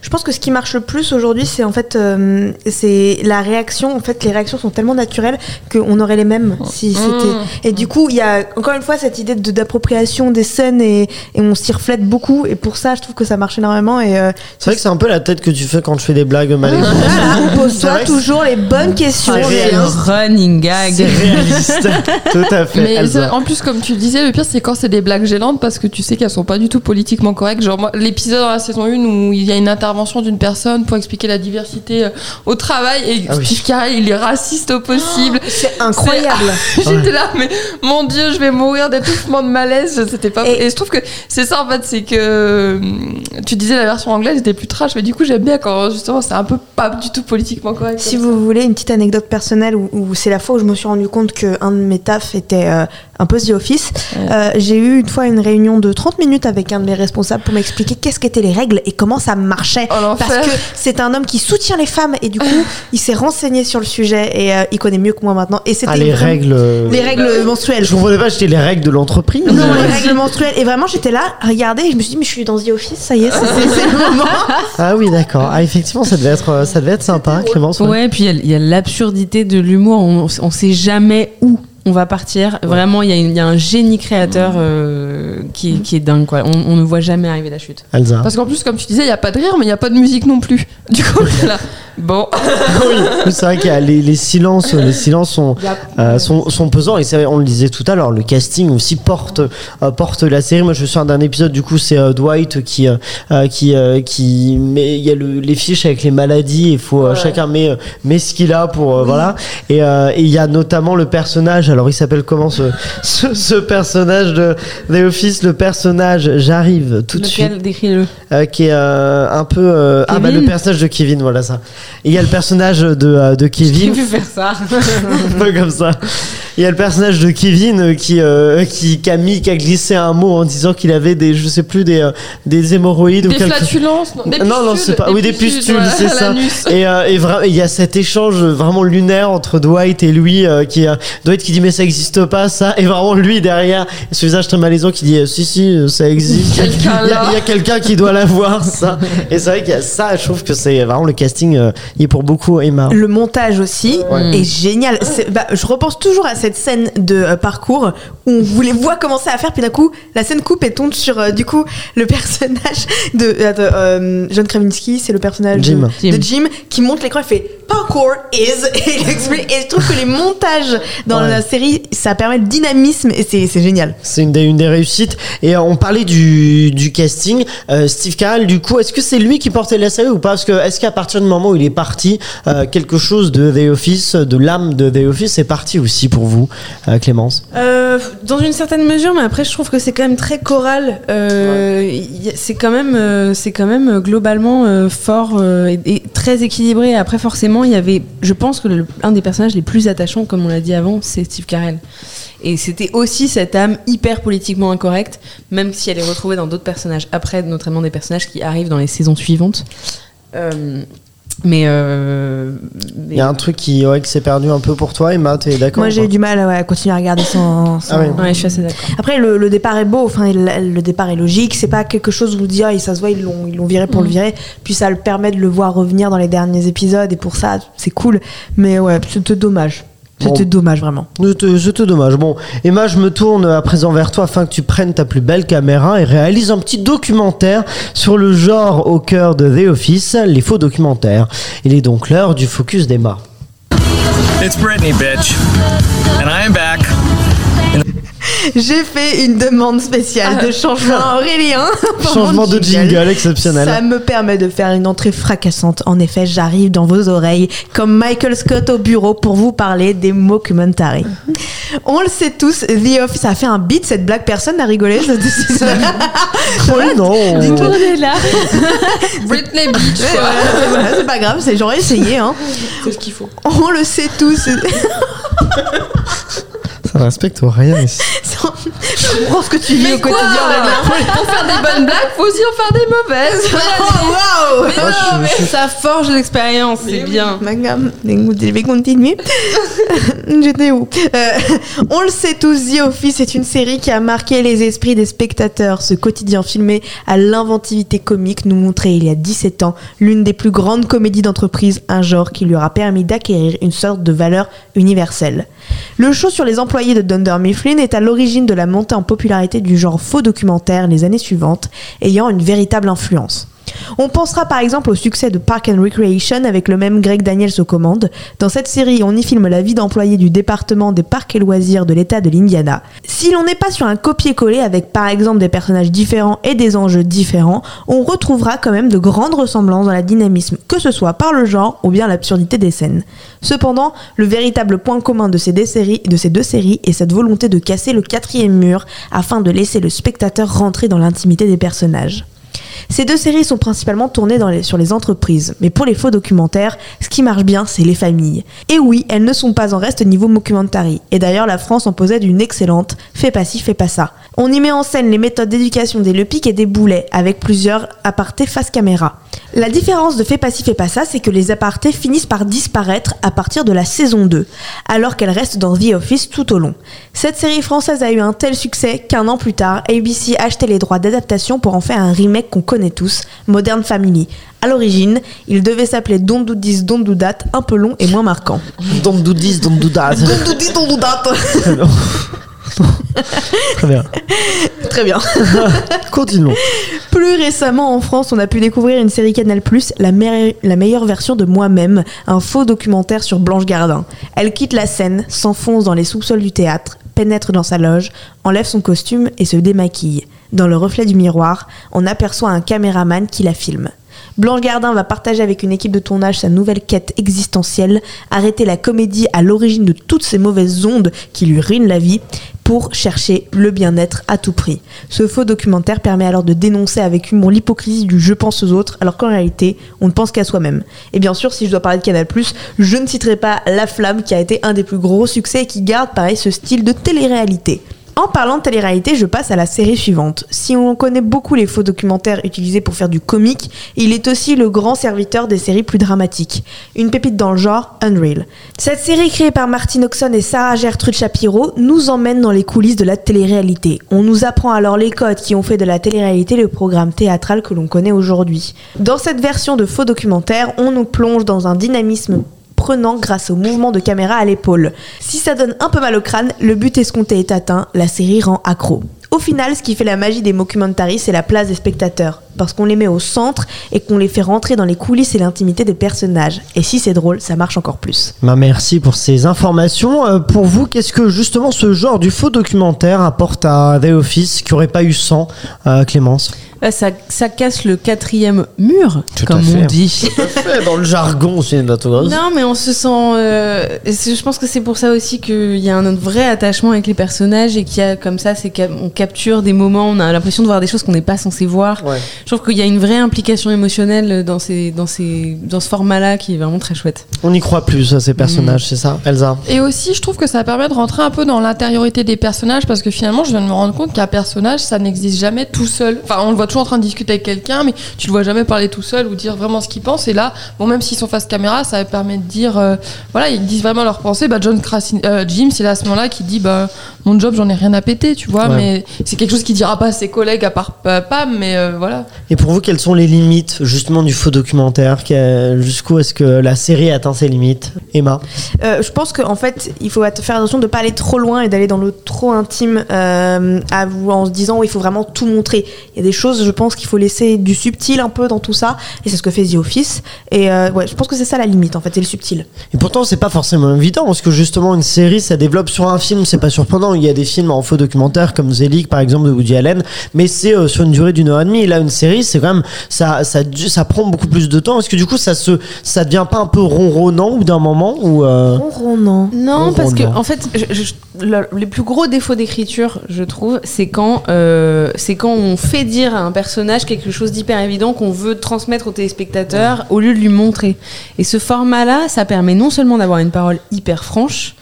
Je pense que ce qui marche le plus aujourd'hui, c'est en fait, euh, c'est la réaction. En fait, les réactions sont tellement naturelles qu'on aurait les mêmes si c'était. Et du coup, il y a encore une fois cette idée de d'appropriation des scènes et, et on s'y reflète beaucoup. Et pour ça, je trouve que ça marche énormément. Et euh, C'est vrai que c'est un peu la tête que tu fais quand je fais des blagues C'est pose-toi toujours les bonnes questions. C'est les- réaliste. running gag. C'est réaliste. Tout à fait. Mais en plus, comme tu le disais, le pire c'est quand c'est des blagues gênantes parce que tu sais qu'elles sont pas du tout politiquement correctes. Genre, moi, l'épisode dans la saison 1 où il y a une intervention d'une personne pour expliquer la diversité euh, au travail et Ah oui. Steve Carell il est raciste au possible. C'est incroyable. J'étais là, mais mon dieu, je vais mourir d'étouffement de malaise. C'était pas. Et- Et, je trouve que c'est ça en fait, c'est que hum, tu disais la version anglaise était plus trash, mais du coup j'aime bien quand justement c'est un peu pas du tout politiquement correct. Si vous voulez une petite anecdote personnelle où, où c'est la fois où je me suis rendu compte que un de mes tafs était euh, un peu The Office, euh, j'ai eu une fois une réunion de 30 minutes avec un de mes responsables pour m'expliquer qu'est-ce qu'étaient les règles et comment ça marchait. Oh. Parce que c'est un homme qui soutient les femmes et du coup il s'est renseigné sur le sujet et euh, il connaît mieux que moi maintenant. Et c'était Ah, les vraiment- règles. euh, les règles menstruelles. Je comprenais pas, j'étais les règles de l'entreprise. Non, les règles menstruelles. Et vraiment, j'étais là, à regarder, et je me suis dit, mais je suis dans The Office, ça y est, c'est c'est le moment. Ah oui, d'accord. Ah, effectivement, ça devait être, ça devait être sympa, Clémence. ouais. Ouais, puis il y a- il y a, l'absurdité de l'humour. On, on sait jamais où on va partir. Vraiment, il y, a y un génie créateur euh, qui, est- qui est dingue. Quoi. On, on ne voit jamais arriver la chute. Elsa. Parce qu'en plus, comme tu disais, il n'y a pas de rire, mais il n'y a pas de musique non plus. Du coup, là. Bon. oui, c'est vrai qu'il y a les, les silences, les silences sont, euh, sont, sont pesants et c'est vrai, on le disait tout à l'heure, le casting aussi porte, euh, porte la série. Moi, je me souviens d'un épisode, du coup, c'est euh, Dwight qui, euh, qui, qui met, il y a le, les fiches avec les maladies, il faut, chacun met, met ce qu'il a pour, voilà. Et il y a notamment le personnage, alors il s'appelle comment ce, ce, ce personnage de The Office, le personnage, j'arrive tout de suite. Lequel Décris-le. Qui est un peu ah bah le personnage de Kevin voilà ça il y a le personnage de, euh, de J'ai Kevin vu faire ça. un peu comme ça Il y a le personnage de Kevin euh, qui, euh, qui, qui a mis, qui a glissé un mot en disant qu'il avait des, je sais plus, des, euh, des hémorroïdes ou Des quelque flatulences non, des non, non, pustules, c'est pas. Oui, des pustules, ouais, c'est ça. Et, euh, il y a cet échange vraiment lunaire entre Dwight et lui, euh, qui euh, Dwight qui dit mais ça existe pas ça, et vraiment lui derrière, ce visage très malaisant qui dit si si ça existe. Il y a- Quelqu'un il y a, là. il y a quelqu'un qui doit l'avoir ça. Et c'est vrai qu'il y a ça. Je trouve que c'est vraiment le casting. euh, il est pour beaucoup Emma. Le montage aussi Ouais. est génial. Bah, je repense toujours à cette scène de euh, parcours où on vous les voit commencer à faire, puis d'un coup, la scène coupe et tombe sur euh, du coup le personnage de euh, John Krasinski, c'est le personnage Jim. De, Jim. de Jim qui monte l'écran et fait parkour is et il explique. Et je trouve que les montages dans Ouais. la série, ça permet le dynamisme et c'est génial. C'est une des, une des réussites. Et euh, on parlait du, du casting. Euh, Steve Carell, du coup, est-ce que c'est lui qui portait la série ou pas? Parce que est-ce qu'à partir du moment où il est parti, euh, quelque chose de The Office, de l'âme de The Office, est parti aussi pour vous, euh, Clémence? Euh, dans une certaine mesure, mais après je trouve que c'est quand même très choral. Euh, C'est quand même, c'est quand même globalement fort et, et très équilibré. Après forcément, il y avait, je pense que le- un des personnages les plus attachants, comme on l'a dit avant, c'est Steve Carell. Et c'était aussi cette âme hyper politiquement incorrecte, même si elle est retrouvée dans d'autres personnages après, notamment des personnages qui arrivent dans les saisons suivantes. Euh, mais, euh, Il y a un truc qui, ouais, qui s'est perdu un peu pour toi, Emma, t'es d'accord Moi j'ai eu du mal ouais, à continuer à regarder sans. sans- Ah oui. Ouais, je suis assez d'accord. Après, le, le départ est beau, enfin, il- le départ est logique, c'est pas quelque chose où on dit, ah, ça se voit, ils l'ont, ils l'ont viré pour le virer, puis ça le permet de le voir revenir dans les derniers épisodes, et pour ça, c'est cool, mais ouais, c'était dommage. C'était Bon. dommage, vraiment. Je te, je te dommage. Bon, Emma, je me tourne à présent vers toi afin que tu prennes ta plus belle caméra et réalises un petit documentaire sur le genre au cœur de The Office, les faux documentaires. Il est donc l'heure du focus d'Emma. It's Britney, bitch. And I am back. J'ai fait une demande spéciale de changement à Aurélien. Changement de jingle exceptionnel. Ça me permet de faire une entrée fracassante. En effet, j'arrive dans vos oreilles comme Michael Scott au bureau pour vous parler des mockumentaries. On le sait tous, The Office a fait un beat, cette blague, personne n'a rigolé. ça- Oh non là. Britney Beach, Ouais, c'est pas grave, c'est j'aurais essayé. Hein. C'est ce qu'il faut. On le sait tous. Ça ne respecte rien ici. Je comprends ce que tu vis Mais au quotidien. Aurélien. Pour faire des bonnes blagues, faut aussi en faire des mauvaises. Oh, je- je- Ça forge l'expérience, c'est bien. Madame, je vais continuer. J'étais où Euh, On le sait tous, The Office est une série qui a marqué les esprits des spectateurs. Ce quotidien filmé à l'inventivité comique nous montrait il y a 17 ans l'une des plus grandes comédies d'entreprise, un genre qui lui aura permis d'acquérir une sorte de valeur universelle. Le show sur les employés de Dunder Mifflin est à l'origine de la montée en popularité du genre faux documentaire les années suivantes, ayant une véritable influence. On pensera par exemple au succès de Park and Recreation avec le même Greg Daniels aux commandes. Dans cette série, on y filme la vie d'employés du département des parcs et loisirs de l'État de l'Indiana. Si l'on n'est pas sur un copier-coller avec par exemple des personnages différents et des enjeux différents, on retrouvera quand même de grandes ressemblances dans la dynamisme, que ce soit par le genre ou bien l'absurdité des scènes. Cependant, le véritable point commun de ces, deux séries, de ces deux séries est cette volonté de casser le quatrième mur afin de laisser le spectateur rentrer dans l'intimité des personnages. Ces deux séries sont principalement tournées sur les entreprises, mais pour les faux documentaires, ce qui marche bien, c'est les familles. Et oui, elles ne sont pas en reste niveau mockumentary. Et d'ailleurs, la France en possède une excellente, fais pas ci, fais pas ça. On y met en scène les méthodes d'éducation des lepics et des boulets, avec plusieurs apartés face caméra. La différence de fais pas ci, fais pas ça, c'est que les apartés finissent par disparaître à partir de la saison 2, alors qu'elles restent dans The Office tout au long. Cette série française a eu un tel succès qu'un an plus tard, ABC achetait les droits d'adaptation pour en faire un remake qu'on connaît tous, Modern Family. À l'origine, il devait s'appeler Don't Do This, Don't Do That, un peu long et moins marquant. Don't do this, don't do that. Don't Do This, Don't Do That Très bien. Très bien. Continuons. Plus récemment, en France, on a pu découvrir une série Canal+, la, me- la meilleure version de moi-même, un faux documentaire sur Blanche Gardin. Elle quitte la scène, s'enfonce dans les sous-sols du théâtre, pénètre dans sa loge, enlève son costume et se démaquille. Dans le reflet du miroir, on aperçoit un caméraman qui la filme. Blanche Gardin va partager avec une équipe de tournage sa nouvelle quête existentielle, arrêter la comédie à l'origine de toutes ces mauvaises ondes qui lui ruinent la vie, pour chercher le bien-être à tout prix. Ce faux documentaire permet alors de dénoncer avec humour l'hypocrisie du je pense aux autres, alors qu'en réalité, on ne pense qu'à soi-même. Et bien sûr, si je dois parler de Canal+, je ne citerai pas La Flamme, qui a été un des plus gros succès et qui garde pareil ce style de télé-réalité. En parlant de télé-réalité, je passe à la série suivante. Si on connaît beaucoup les faux documentaires utilisés pour faire du comique, il est aussi le grand serviteur des séries plus dramatiques. Une pépite dans le genre, Unreal. Cette série créée par Martin Oxon et Sarah Gertrude Shapiro nous emmène dans les coulisses de la télé-réalité. On nous apprend alors les codes qui ont fait de la télé-réalité le programme théâtral que l'on connaît aujourd'hui. Dans cette version de faux documentaire, on nous plonge dans un dynamisme prenant grâce au mouvement de caméra à l'épaule. Si ça donne un peu mal au crâne, le but escompté est atteint, la série rend accro. Au final, ce qui fait la magie des mockumentaries, c'est la place des spectateurs, parce qu'on les met au centre et qu'on les fait rentrer dans les coulisses et l'intimité des personnages. Et si c'est drôle, ça marche encore plus. Bah, merci pour ces informations. Euh, pour vous, qu'est-ce que justement ce genre du faux documentaire apporte à The Office qui aurait pas eu sans euh, Clémence? Ça, ça casse le quatrième mur, Tout à comme fait. on dit. Dans le jargon cinématographique. Non, mais on se sent. euh, je pense que c'est pour ça aussi qu'il y a un vrai attachement avec les personnages et qu'il y a comme ça, c'est qu'on capture des moments, on a l'impression de voir des choses qu'on n'est pas censé voir. Ouais. Je trouve qu'il y a une vraie implication émotionnelle dans, ces, dans, ces, dans ce format-là qui est vraiment très chouette. On y croit plus à ces personnages, c'est ça, Elsa? Et aussi, je trouve que ça permet de rentrer un peu dans l'intériorité des personnages parce que finalement, je viens de me rendre compte qu'un personnage, ça n'existe jamais tout seul. Enfin, on le voit toujours en train de discuter avec quelqu'un, mais tu le vois jamais parler tout seul ou dire vraiment ce qu'il pense. Et là, bon, même s'ils sont face caméra, ça permet de dire, euh, voilà, ils disent vraiment leur pensée. Bah, John Krasin- euh, Jim, c'est là à ce moment-là qui dit, bah, mon job, j'en ai rien à péter, tu vois, Ouais. mais c'est quelque chose qu'il dira pas à ses collègues à part euh, Pam, mais euh, voilà. Et pour vous, quelles sont les limites justement du faux documentaire? Jusqu'où est-ce que la série atteint ses limites? Emma? Euh, je pense qu'en fait, il faut faire attention de ne pas aller trop loin et d'aller dans le trop intime euh, à vous, en se disant oh, il faut vraiment tout montrer. Il y a des choses, je pense qu'il faut laisser du subtil un peu dans tout ça, et c'est ce que fait The Office. Et euh, ouais, je pense que c'est ça la limite en fait, c'est le subtil. Et pourtant, c'est pas forcément évident parce que justement, une série, ça développe sur un film, c'est pas surprenant. Il y a des films en faux documentaire comme Zelig, par exemple, de Woody Allen, mais c'est euh, sur une durée d'une heure et demie. Et là, une série, c'est quand même, ça, ça, ça prend beaucoup plus de temps. Est-ce que du coup, ça se, ça devient pas un peu ronronnant ou d'un moment ou euh, Ronronnant. Non, parce que en fait, je- je- le- les plus gros défauts d'écriture, je trouve, c'est quand, euh, c'est quand on fait dire à un personnage quelque chose d'hyper évident qu'on veut transmettre au téléspectateur au lieu de lui montrer. Et ce format-là, ça permet non seulement d'avoir une parole hyper franche.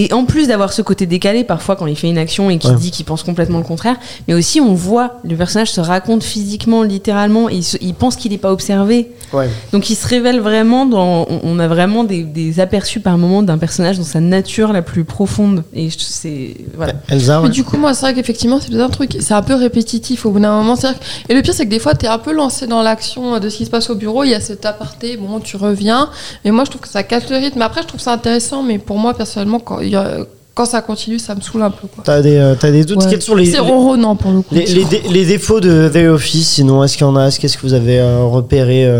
Et en plus d'avoir ce côté décalé parfois quand il fait une action et qu'il Ouais. dit qu'il pense complètement le contraire, mais aussi on voit le personnage se raconte physiquement, littéralement, et il, se- il pense qu'il n'est pas observé. ouais. Donc il se révèle vraiment dans. On on a vraiment des, des aperçus par moment d'un personnage dans sa nature la plus profonde. Et je- c'est. Voilà. Elsa, ouais. Mais du coup, moi, c'est vrai qu'effectivement, c'est un truc, c'est un peu répétitif au bout d'un moment. Et le pire, c'est que des fois, t'es un peu lancé dans l'action de ce qui se passe au bureau. Il y a cet aparté, bon, tu reviens. Mais moi, je trouve que ça casse le rythme. Après, je trouve ça intéressant, mais pour moi, personnellement, quand, il y a- quand ça continue, ça me saule un peu. T'as des, euh, t'as des doutes Ouais. Quels sont les, C'est ronronnant pour le coup. les, les dé- les défauts de The Office Sinon, est-ce qu'il y en a Est-ce qu'est-ce que vous avez euh, repéré euh,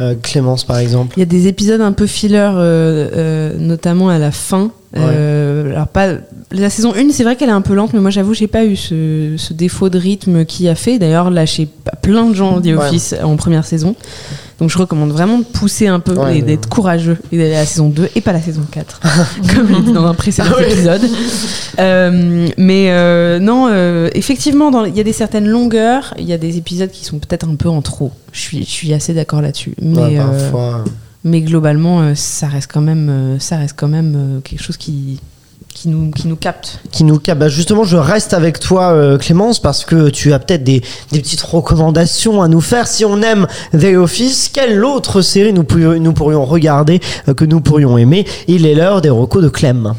euh, Clémence, par exemple? Il y a des épisodes un peu filler, euh, euh, notamment à la fin. Euh, alors pas la saison 1 c'est vrai qu'elle est un peu lente mais moi j'avoue j'ai pas eu ce, ce défaut de rythme qui a fait d'ailleurs lâché plein de gens The Office en première saison donc je recommande vraiment de pousser un peu Ouais, et ouais. d'être courageux et d'aller à la saison 2 et pas la saison 4 comme il dit dans un précédent Ah ouais. épisode Euh, mais euh, non euh, effectivement il y a des certaines longueurs il y a des épisodes qui sont peut-être un peu en trop je suis, je suis assez d'accord là-dessus mais parfois. mais globalement, ça reste quand même, ça reste quand même quelque chose qui, qui, nous, qui nous capte. qui nous cap- bah, justement je reste avec toi euh, Clémence parce que tu as peut-être des, des petites recommandations à nous faire si on aime The Office quelle autre série nous pourrions, nous pourrions regarder euh, que nous pourrions aimer? Il est l'heure des recos de Clem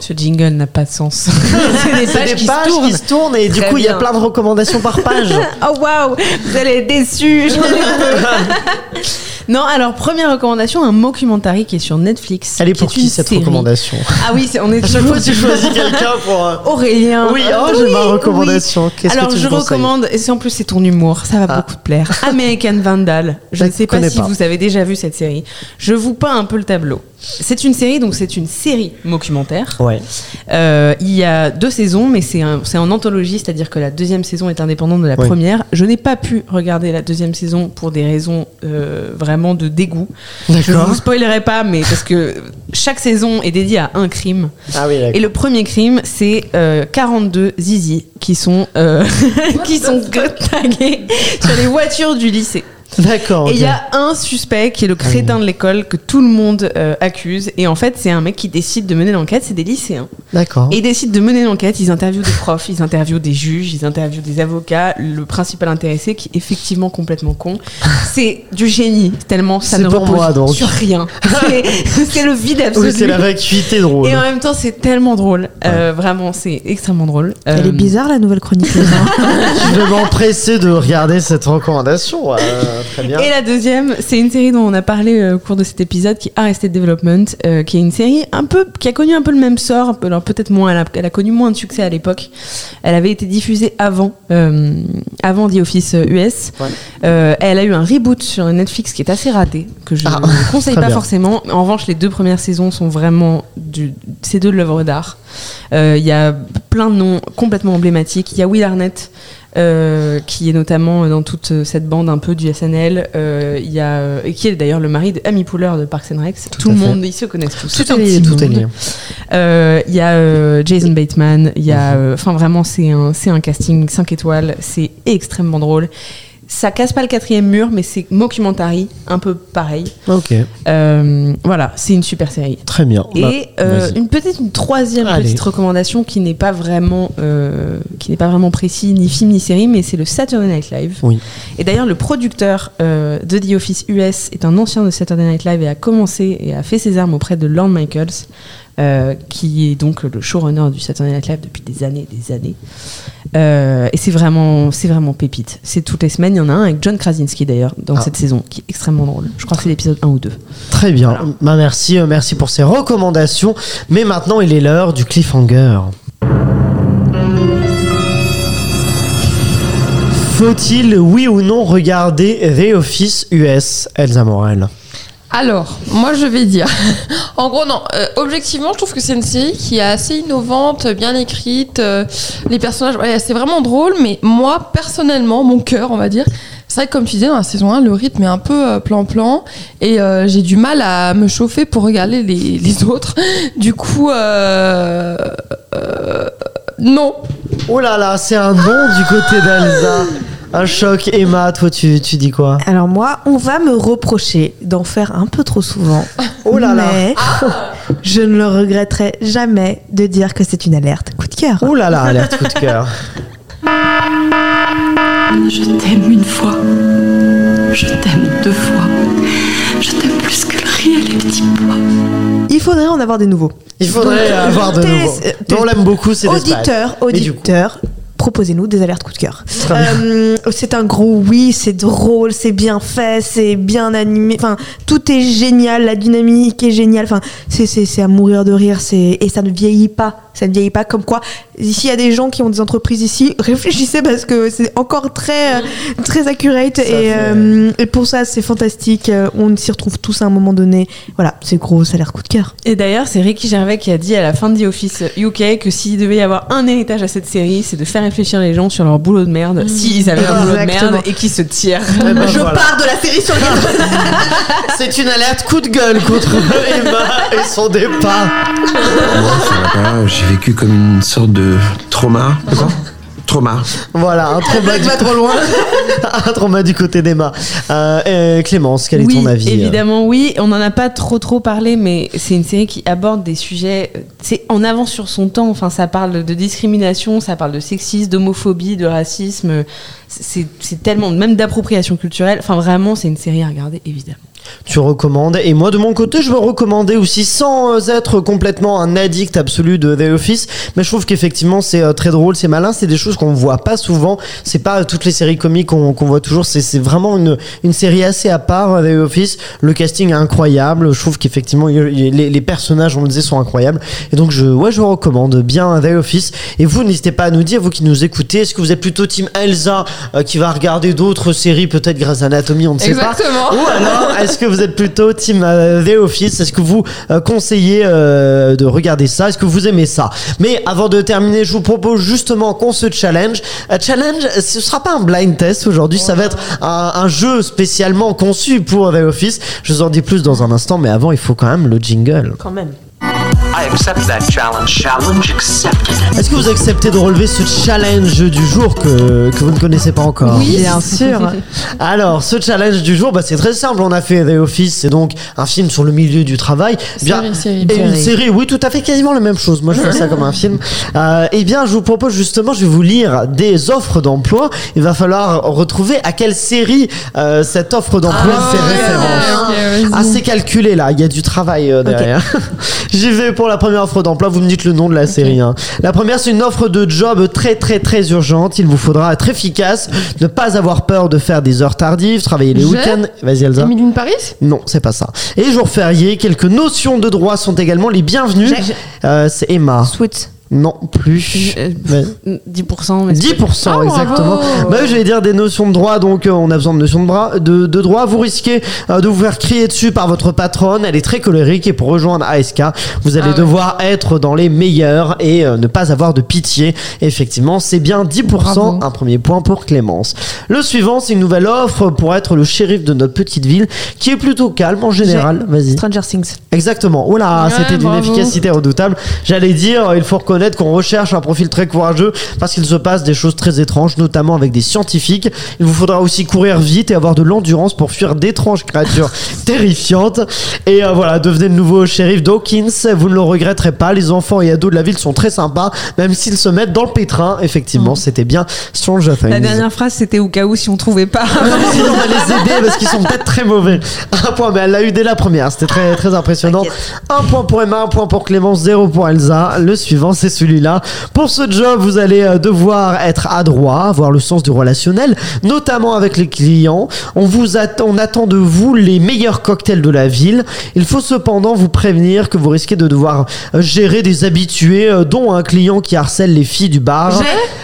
Ce jingle n'a pas de sens. C'est des pages des qui pages se tournent. qui se tournent et du coup il y a plein de recommandations par page Oh waouh, vous allez être déçus. non, alors première recommandation, un mockumentary qui est sur Netflix. elle est pour est qui cette série. recommandation Ah oui, c'est- on est à chaque toujours fois tu choisis quelqu'un pour euh, Aurélien. oui oh j'ai ma recommandation Alors que tu je recommande, et c'est en plus c'est ton humour, ça va Ah. beaucoup te plaire. American Vandal. Je ne sais pas si pas. vous avez déjà vu cette série. Je vous peins un peu le tableau. C'est une série, donc c'est une série documentaire. Ouais. Euh, il y a deux saisons, mais c'est un, c'est en anthologie, c'est-à-dire que la deuxième saison est indépendante de la Oui. première. Je n'ai pas pu regarder la deuxième saison pour des raisons euh, vraiment de dégoût. Je ne vous spoilerai pas, mais parce que chaque saison est dédiée à un crime. Ah oui, Et le premier crime, c'est euh, 42 zizi qui sont, euh, qui sont tagués sur les voitures du lycée. D'accord. Et il y a un suspect qui est le crétin de l'école que tout le monde euh, accuse. Et en fait, c'est un mec qui décide de mener l'enquête. C'est des lycéens. D'accord. Et ils décident de mener l'enquête. Ils interviewent des profs, ils interviewent des juges, ils interviewent des avocats. Le principal intéressé, qui est effectivement complètement con, c'est du génie. Tellement ça ne pour repose moi, donc. sur rien. C'est- le vide absolu. Oui, c'est la vacuité drôle. Et en même temps, c'est tellement drôle. Euh, vraiment, c'est extrêmement drôle. Elle Euh, est bizarre la nouvelle chronique. Je vais m'empresser de regarder cette recommandation. Très bien. Et la deuxième, c'est une série dont on a parlé euh, au cours de cet épisode, qui est Arrested Development, euh, qui est une série un peu, qui a connu un peu le même sort, alors peut-être moins, elle a, elle a connu moins de succès à l'époque. Elle avait été diffusée avant, euh, avant The Office US. Ouais. Euh, elle a eu un reboot sur Netflix qui est assez raté, que je Ah, ne conseille pas bien. forcément. En revanche, les deux premières saisons sont vraiment du, c'est de l'œuvre d'art. Euh, Il y a plein de noms complètement emblématiques. Il y a Will Arnett. euh, qui est notamment dans toute cette bande un peu du SNL, euh, il y a, euh, qui est d'ailleurs le mari de Amy Poehler de Parks and Rec. Tout, le fait. monde, ils se connaissent tous. Tout C'est un est tout est lié. Il y a Jason Bateman, il y a, enfin vraiment c'est un, c'est un casting 5 étoiles, c'est extrêmement drôle. Ça casse pas le quatrième mur, mais c'est mockumentary, un peu pareil. Ok, Euh, voilà, c'est une super série. très bien. Et Bah, euh, une peut-être une troisième Allez. petite recommandation qui n'est pas vraiment euh, qui n'est pas vraiment précis ni film ni série, mais c'est le Saturday Night Live. Oui. Et d'ailleurs le producteur euh, de The Office US est un ancien de Saturday Night Live et a commencé et a fait ses armes auprès de Lorne Michaels, euh, qui est donc le showrunner du Saturday Night Live depuis des années et des années. Euh, et c'est vraiment, c'est vraiment pépite. C'est toutes les semaines. Il y en a un avec John Krasinski d'ailleurs dans Ah. cette saison, qui est extrêmement drôle. Je crois que c'est l'épisode 1 ou 2. Très bien. Bah, merci, euh, merci pour ces recommandations. Mais maintenant, il est l'heure du cliffhanger. Faut-il, oui ou non, regarder The Office US, Elsa Morel? Alors, moi je vais dire. en gros, non. euh, objectivement, je trouve que c'est une série qui est assez innovante, bien écrite. euh, les personnages, ouais, c'est vraiment drôle. Mais moi, personnellement, mon cœur, on va dire. C'est vrai que comme tu disais, dans la saison 1, le rythme est un peu euh, plan-plan. et j'ai du mal à me chauffer pour regarder les, autres. Du coup, non. Oh là là, c'est un nom du côté d'Elsa. Un choc. Emma, toi, tu, tu dis quoi? Alors moi, on va me reprocher d'en faire un peu trop souvent. Oh là là. Mais je ne le regretterai jamais de dire que c'est une alerte coup de cœur. Oh là là, alerte coup de cœur. Je t'aime une fois. Je t'aime deux fois. Je t'aime plus que le riz et les petits pois. Il faudrait en avoir des nouveaux. Il faudrait Donc, avoir de télé- nouveau. Non, on l'aime beaucoup, c'est l'Espagne. Coup- auditeurs, proposez-nous des alertes coup de cœur. Euh, c'est un gros oui, c'est drôle, c'est bien fait, c'est bien animé. Enfin, tout est génial, la dynamique est géniale. Enfin, c'est, c'est, c'est à mourir de rire. C'est, et ça ne vieillit pas. Ça ne vieillit pas comme quoi. Ici, il y a des gens qui ont des entreprises ici. Réfléchissez parce que c'est encore très, euh, très accurate. Et, fait- euh, et pour ça, c'est fantastique. On s'y retrouve tous à un moment donné. Voilà, c'est gros, ça a l'air coup de cœur. Et d'ailleurs, c'est Ricky Gervais qui a dit à la fin de The Office UK que s'il devait y avoir un héritage à cette série, c'est de faire réfléchir les gens sur leur boulot de merde, s'ils avaient un boulot de merde et qu'ils se tirent. Eh ben, Je voilà. pars de la série sur les C'est une alerte coup de gueule contre Emma et son départ. Moi, ça va pas. J'ai vécu comme une sorte de trauma. De quoi Trauma. Voilà, un trauma, du... va trop loin. un trauma du côté d'Emma. Euh, euh, Clémence, quel est ton avis euh évidemment, oui. On n'en a pas trop trop parlé, mais c'est une série qui aborde des sujets. C'est en avance sur son temps. Enfin, ça parle de discrimination, ça parle de sexisme, d'homophobie, de racisme. C'est c'est tellement, même d'appropriation culturelle. Enfin, vraiment, c'est une série à regarder, évidemment. Tu recommandes. Et moi de mon côté je veux recommander aussi sans euh, être complètement un addict absolu de The Office mais je trouve qu'effectivement c'est euh, très drôle c'est malin. C'est des choses qu'on voit pas souvent. C'est pas euh, toutes les séries comiques qu'on voit toujours. C'est vraiment une, une série assez à part The Office. Le casting est incroyable. Je trouve qu'effectivement les, les personnages on le disait sont incroyables. Et donc je ouais je vous recommande bien The Office. Et vous n'hésitez pas à nous dire vous qui nous écoutez est-ce que vous êtes plutôt team Elsa euh, qui va regarder d'autres séries peut-être Grey's Anatomy on ne sait pas. Exactement. ou alors, est-ce que vous êtes plutôt team euh, The Office? Est-ce que vous euh, conseillez euh, de regarder ça? Est-ce que vous aimez ça? Mais avant de terminer, je vous propose justement qu'on se challenge. Challenge, ce sera pas un blind test aujourd'hui, ça va être un, un jeu spécialement conçu pour The Office. Je vous en dis plus dans un instant, mais avant, il faut quand même le jingle. Quand même. I accept that challenge. Challenge accepted. Est-ce que vous acceptez de relever ce challenge du jour que, que vous ne connaissez pas encore Oui, bien sûr. Alors, ce challenge du jour, bah, c'est très simple. On a fait The Office, c'est donc un film sur le milieu du travail. Série, série, et une série. série, oui, tout à fait, quasiment la même chose. Moi, je fais ça comme un film. Euh, eh bien, je vous propose justement, je vais vous lire des offres d'emploi. Il va falloir retrouver à quelle série euh, cette offre d'emploi Ah, fait référence. Assez calculé là, il y a du travail euh, derrière. J'y vais pour la première offre d'emploi, vous me dites le nom de la série. hein. La première, c'est une offre de job très très très urgente. Il vous faudra être efficace, ne pas avoir peur de faire des heures tardives, travailler les week-ends. Vas-y Elsa. Emily in Paris Non, c'est pas ça. Et jours fériés, quelques notions de droit sont également les bienvenues. Euh, c'est Emma. Sweet. Non, plus. Euh. 10%. mais c'est 10% Ah, exactement. Bah je vais dire des notions de droit, donc euh, on a besoin de notions de, bras- de, de droit. Vous risquez euh, de vous faire crier dessus par votre patronne. Elle est très colérique et pour rejoindre ASK, vous allez Ah ouais. devoir être dans les meilleurs et euh, ne pas avoir de pitié. Effectivement, c'est bien 10%. Bravo. Un premier point pour Clémence. Le suivant, c'est une nouvelle offre pour être le shérif de notre petite ville qui est plutôt calme en général. Vas-y. Stranger Things. Exactement. Ouais, c'était d'une efficacité redoutable. J'allais dire, il faut reconnaître qu'on recherche un profil très courageux parce qu'il se passe des choses très étranges, notamment avec des scientifiques. Il vous faudra aussi courir vite et avoir de l'endurance pour fuir d'étranges créatures terrifiantes. Et euh, voilà, devenez le nouveau shérif Dawkins. Vous ne le regretterez pas. Les enfants et ados de la ville sont très sympas, même s'ils se mettent dans le pétrin. Effectivement, c'était bien Stranger Things. La dernière phrase, c'était au cas où si on trouvait pas. Sinon, on va les aider parce qu'ils sont peut-être très mauvais. Un point, mais elle l'a eu dès la première. C'était très, très impressionnant. Un point pour Emma, un point pour Clémence, zéro pour Elsa. Le suivant, c'est celui-là. Pour ce job, vous allez euh, devoir être adroit, avoir le sens du relationnel, notamment avec les clients. On vous attend, on attend de vous les meilleurs cocktails de la ville. Il faut cependant vous prévenir que vous risquez de devoir euh, gérer des habitués, euh, dont un client qui harcèle les filles du bar.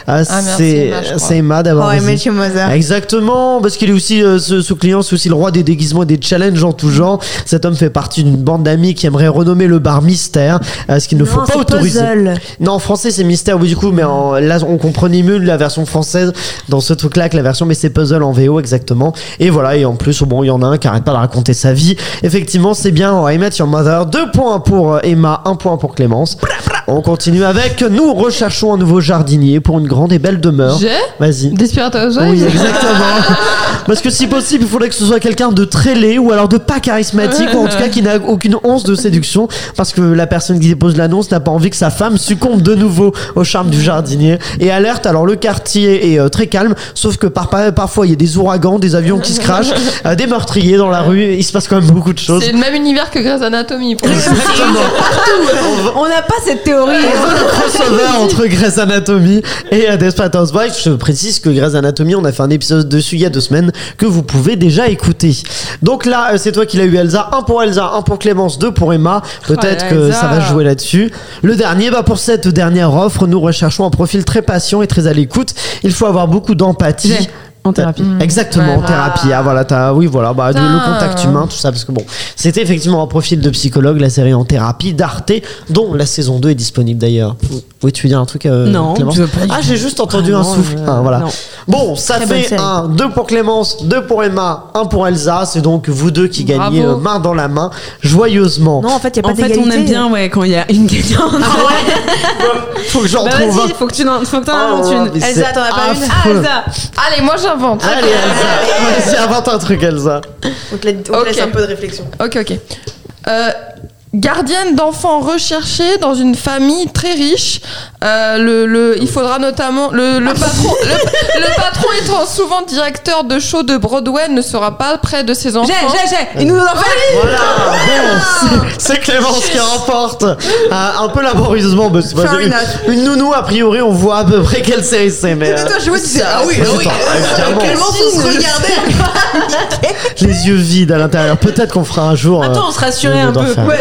Ah, merci, c'est Emma, d'abord. Oh. Exactement, parce qu'il est aussi euh, ce, ce client, c'est aussi le roi des déguisements et des challenges en tout genre. Cet homme fait partie d'une bande d'amis qui aimerait renommer le bar Mystère, euh, ce qu'il ne faut pas autoriser. Puzzle. Non, en français c'est Mystère, oui du coup, mais en- là on comprenait mieux la version française dans ce truc-là que la version, mais c'est Puzzle en VO exactement. Et voilà, et en plus, bon, il y en a un qui arrête pas de raconter sa vie. Effectivement, c'est bien. Oh, I Met Your Mother. Deux points pour euh, Emma, un point pour Clémence. On continue avec. Nous recherchons un nouveau jardinier pour une grande et belle demeure. J'ai Vas-y. Desperate Housewives Oui, exactement. Parce que si possible, il faudrait que ce soit quelqu'un de très laid ou alors de pas charismatique ou en tout cas qui n'a aucune once de séduction parce que la personne qui dépose l'annonce n'a pas envie que sa femme succombe de nouveau au charme du jardinier. Et alerte, alors le quartier est euh, très calme, sauf que par, par- parfois il y a des ouragans, des avions qui se crachent, euh, des meurtriers dans la rue, il se passe quand même beaucoup de choses. C'est le même univers que Grey's Anatomy. Pour coup. On n'a pas cette théorie. crossover entre Grey's Anatomy et euh, Desperate Housewives. Je précise que Grey's Anatomy, on a fait un épisode dessus il y a deux semaines que vous pouvez déjà écouter. Donc là, euh, c'est toi qui l'as eu, Elsa. Un pour Elsa, un pour Clémence, deux pour Emma. Peut-être Oh, que Elsa. ça va jouer là-dessus. Le dernier, bah pour cette dernière offre, nous recherchons un profil très patient et très à l'écoute. Il faut avoir beaucoup d'empathie. En thérapie. Exactement, en Ouais. thérapie. Ah voilà, t'as, oui, voilà, bah, de- le contact humain, tout ça, parce que bon, c'était effectivement un profil de psychologue, la série en thérapie d'Arte, dont la saison 2 est disponible d'ailleurs. Oui, tu veux dire un truc, euh, Non, Clémence je veux pas dire. Ah, j'ai juste entendu Ah un non, souffle. Ah, voilà. non. Bon, ça Très fait un, deux pour Clémence, deux pour Emma, un pour Elsa. C'est donc vous deux qui gagnez euh, main dans la main, joyeusement. Non, en fait, il n'y a En pas fait, d'égalité. on aime bien ouais, quand il y a une gagnante. Faut que j'en Bah trouve vas-y, un. faut que tu n'en faut que t'en Oh, inventes une. Elsa, t'en as pas une Ah. Elsa. Allez, moi j'invente. Allez, Elsa. Vas-y, invente un truc, Elsa. On te, la- on te Ok. laisse un peu de réflexion. Ok, ok. Euh, gardienne d'enfants recherchée dans une famille très riche. Euh, le, le- il faudra notamment le, le patron. Le, le patron étant souvent directeur de show de Broadway ne sera pas près de ses enfants. J'ai, j'ai, j'ai. Il nous en fait. Voilà, bon, c'est- c'est Clémence qui remporte. Euh, un peu laborieusement, mais c'est pas une, une nounou, a priori, on voit à peu près quelle série c'est. Mais, euh, toi, je vois, disais, ah oui, ah oui. c'est. Clémence, on se regardait. les yeux vides à l'intérieur. Peut-être qu'on fera un jour. euh, Attends, on se rassurait un peu. Ouais.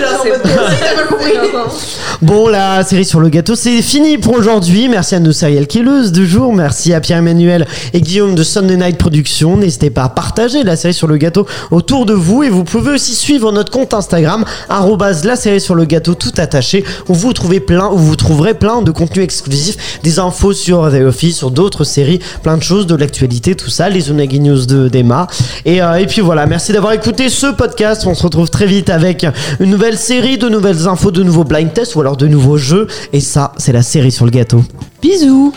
Bon, la série sur le gâteau, c'est fini pour aujourd'hui. Merci à nos serial killers de jour. Merci à Pierre-Emmanuel et Guillaume de Sunday Night Productions. N'hésitez pas à partager la série sur le gâteau autour de vous. Et vous pouvez aussi suivre notre compte Instagram, arrobase la série sur le gâteau tout attaché, où vous trouvez plein, où vous trouverez plein de contenus exclusifs, des infos sur The Office, sur d'autres séries, plein de choses, de l'actualité, tout ça, les Unagi News de d'Emma. Et, euh, et puis voilà, merci d'avoir écouté ce podcast. On se retrouve très vite avec une nouvelle série, de nouvelles infos, de nouveaux blind tests ou alors de nouveaux jeux. Et ça, c'est la série sur le gâteau. Bisous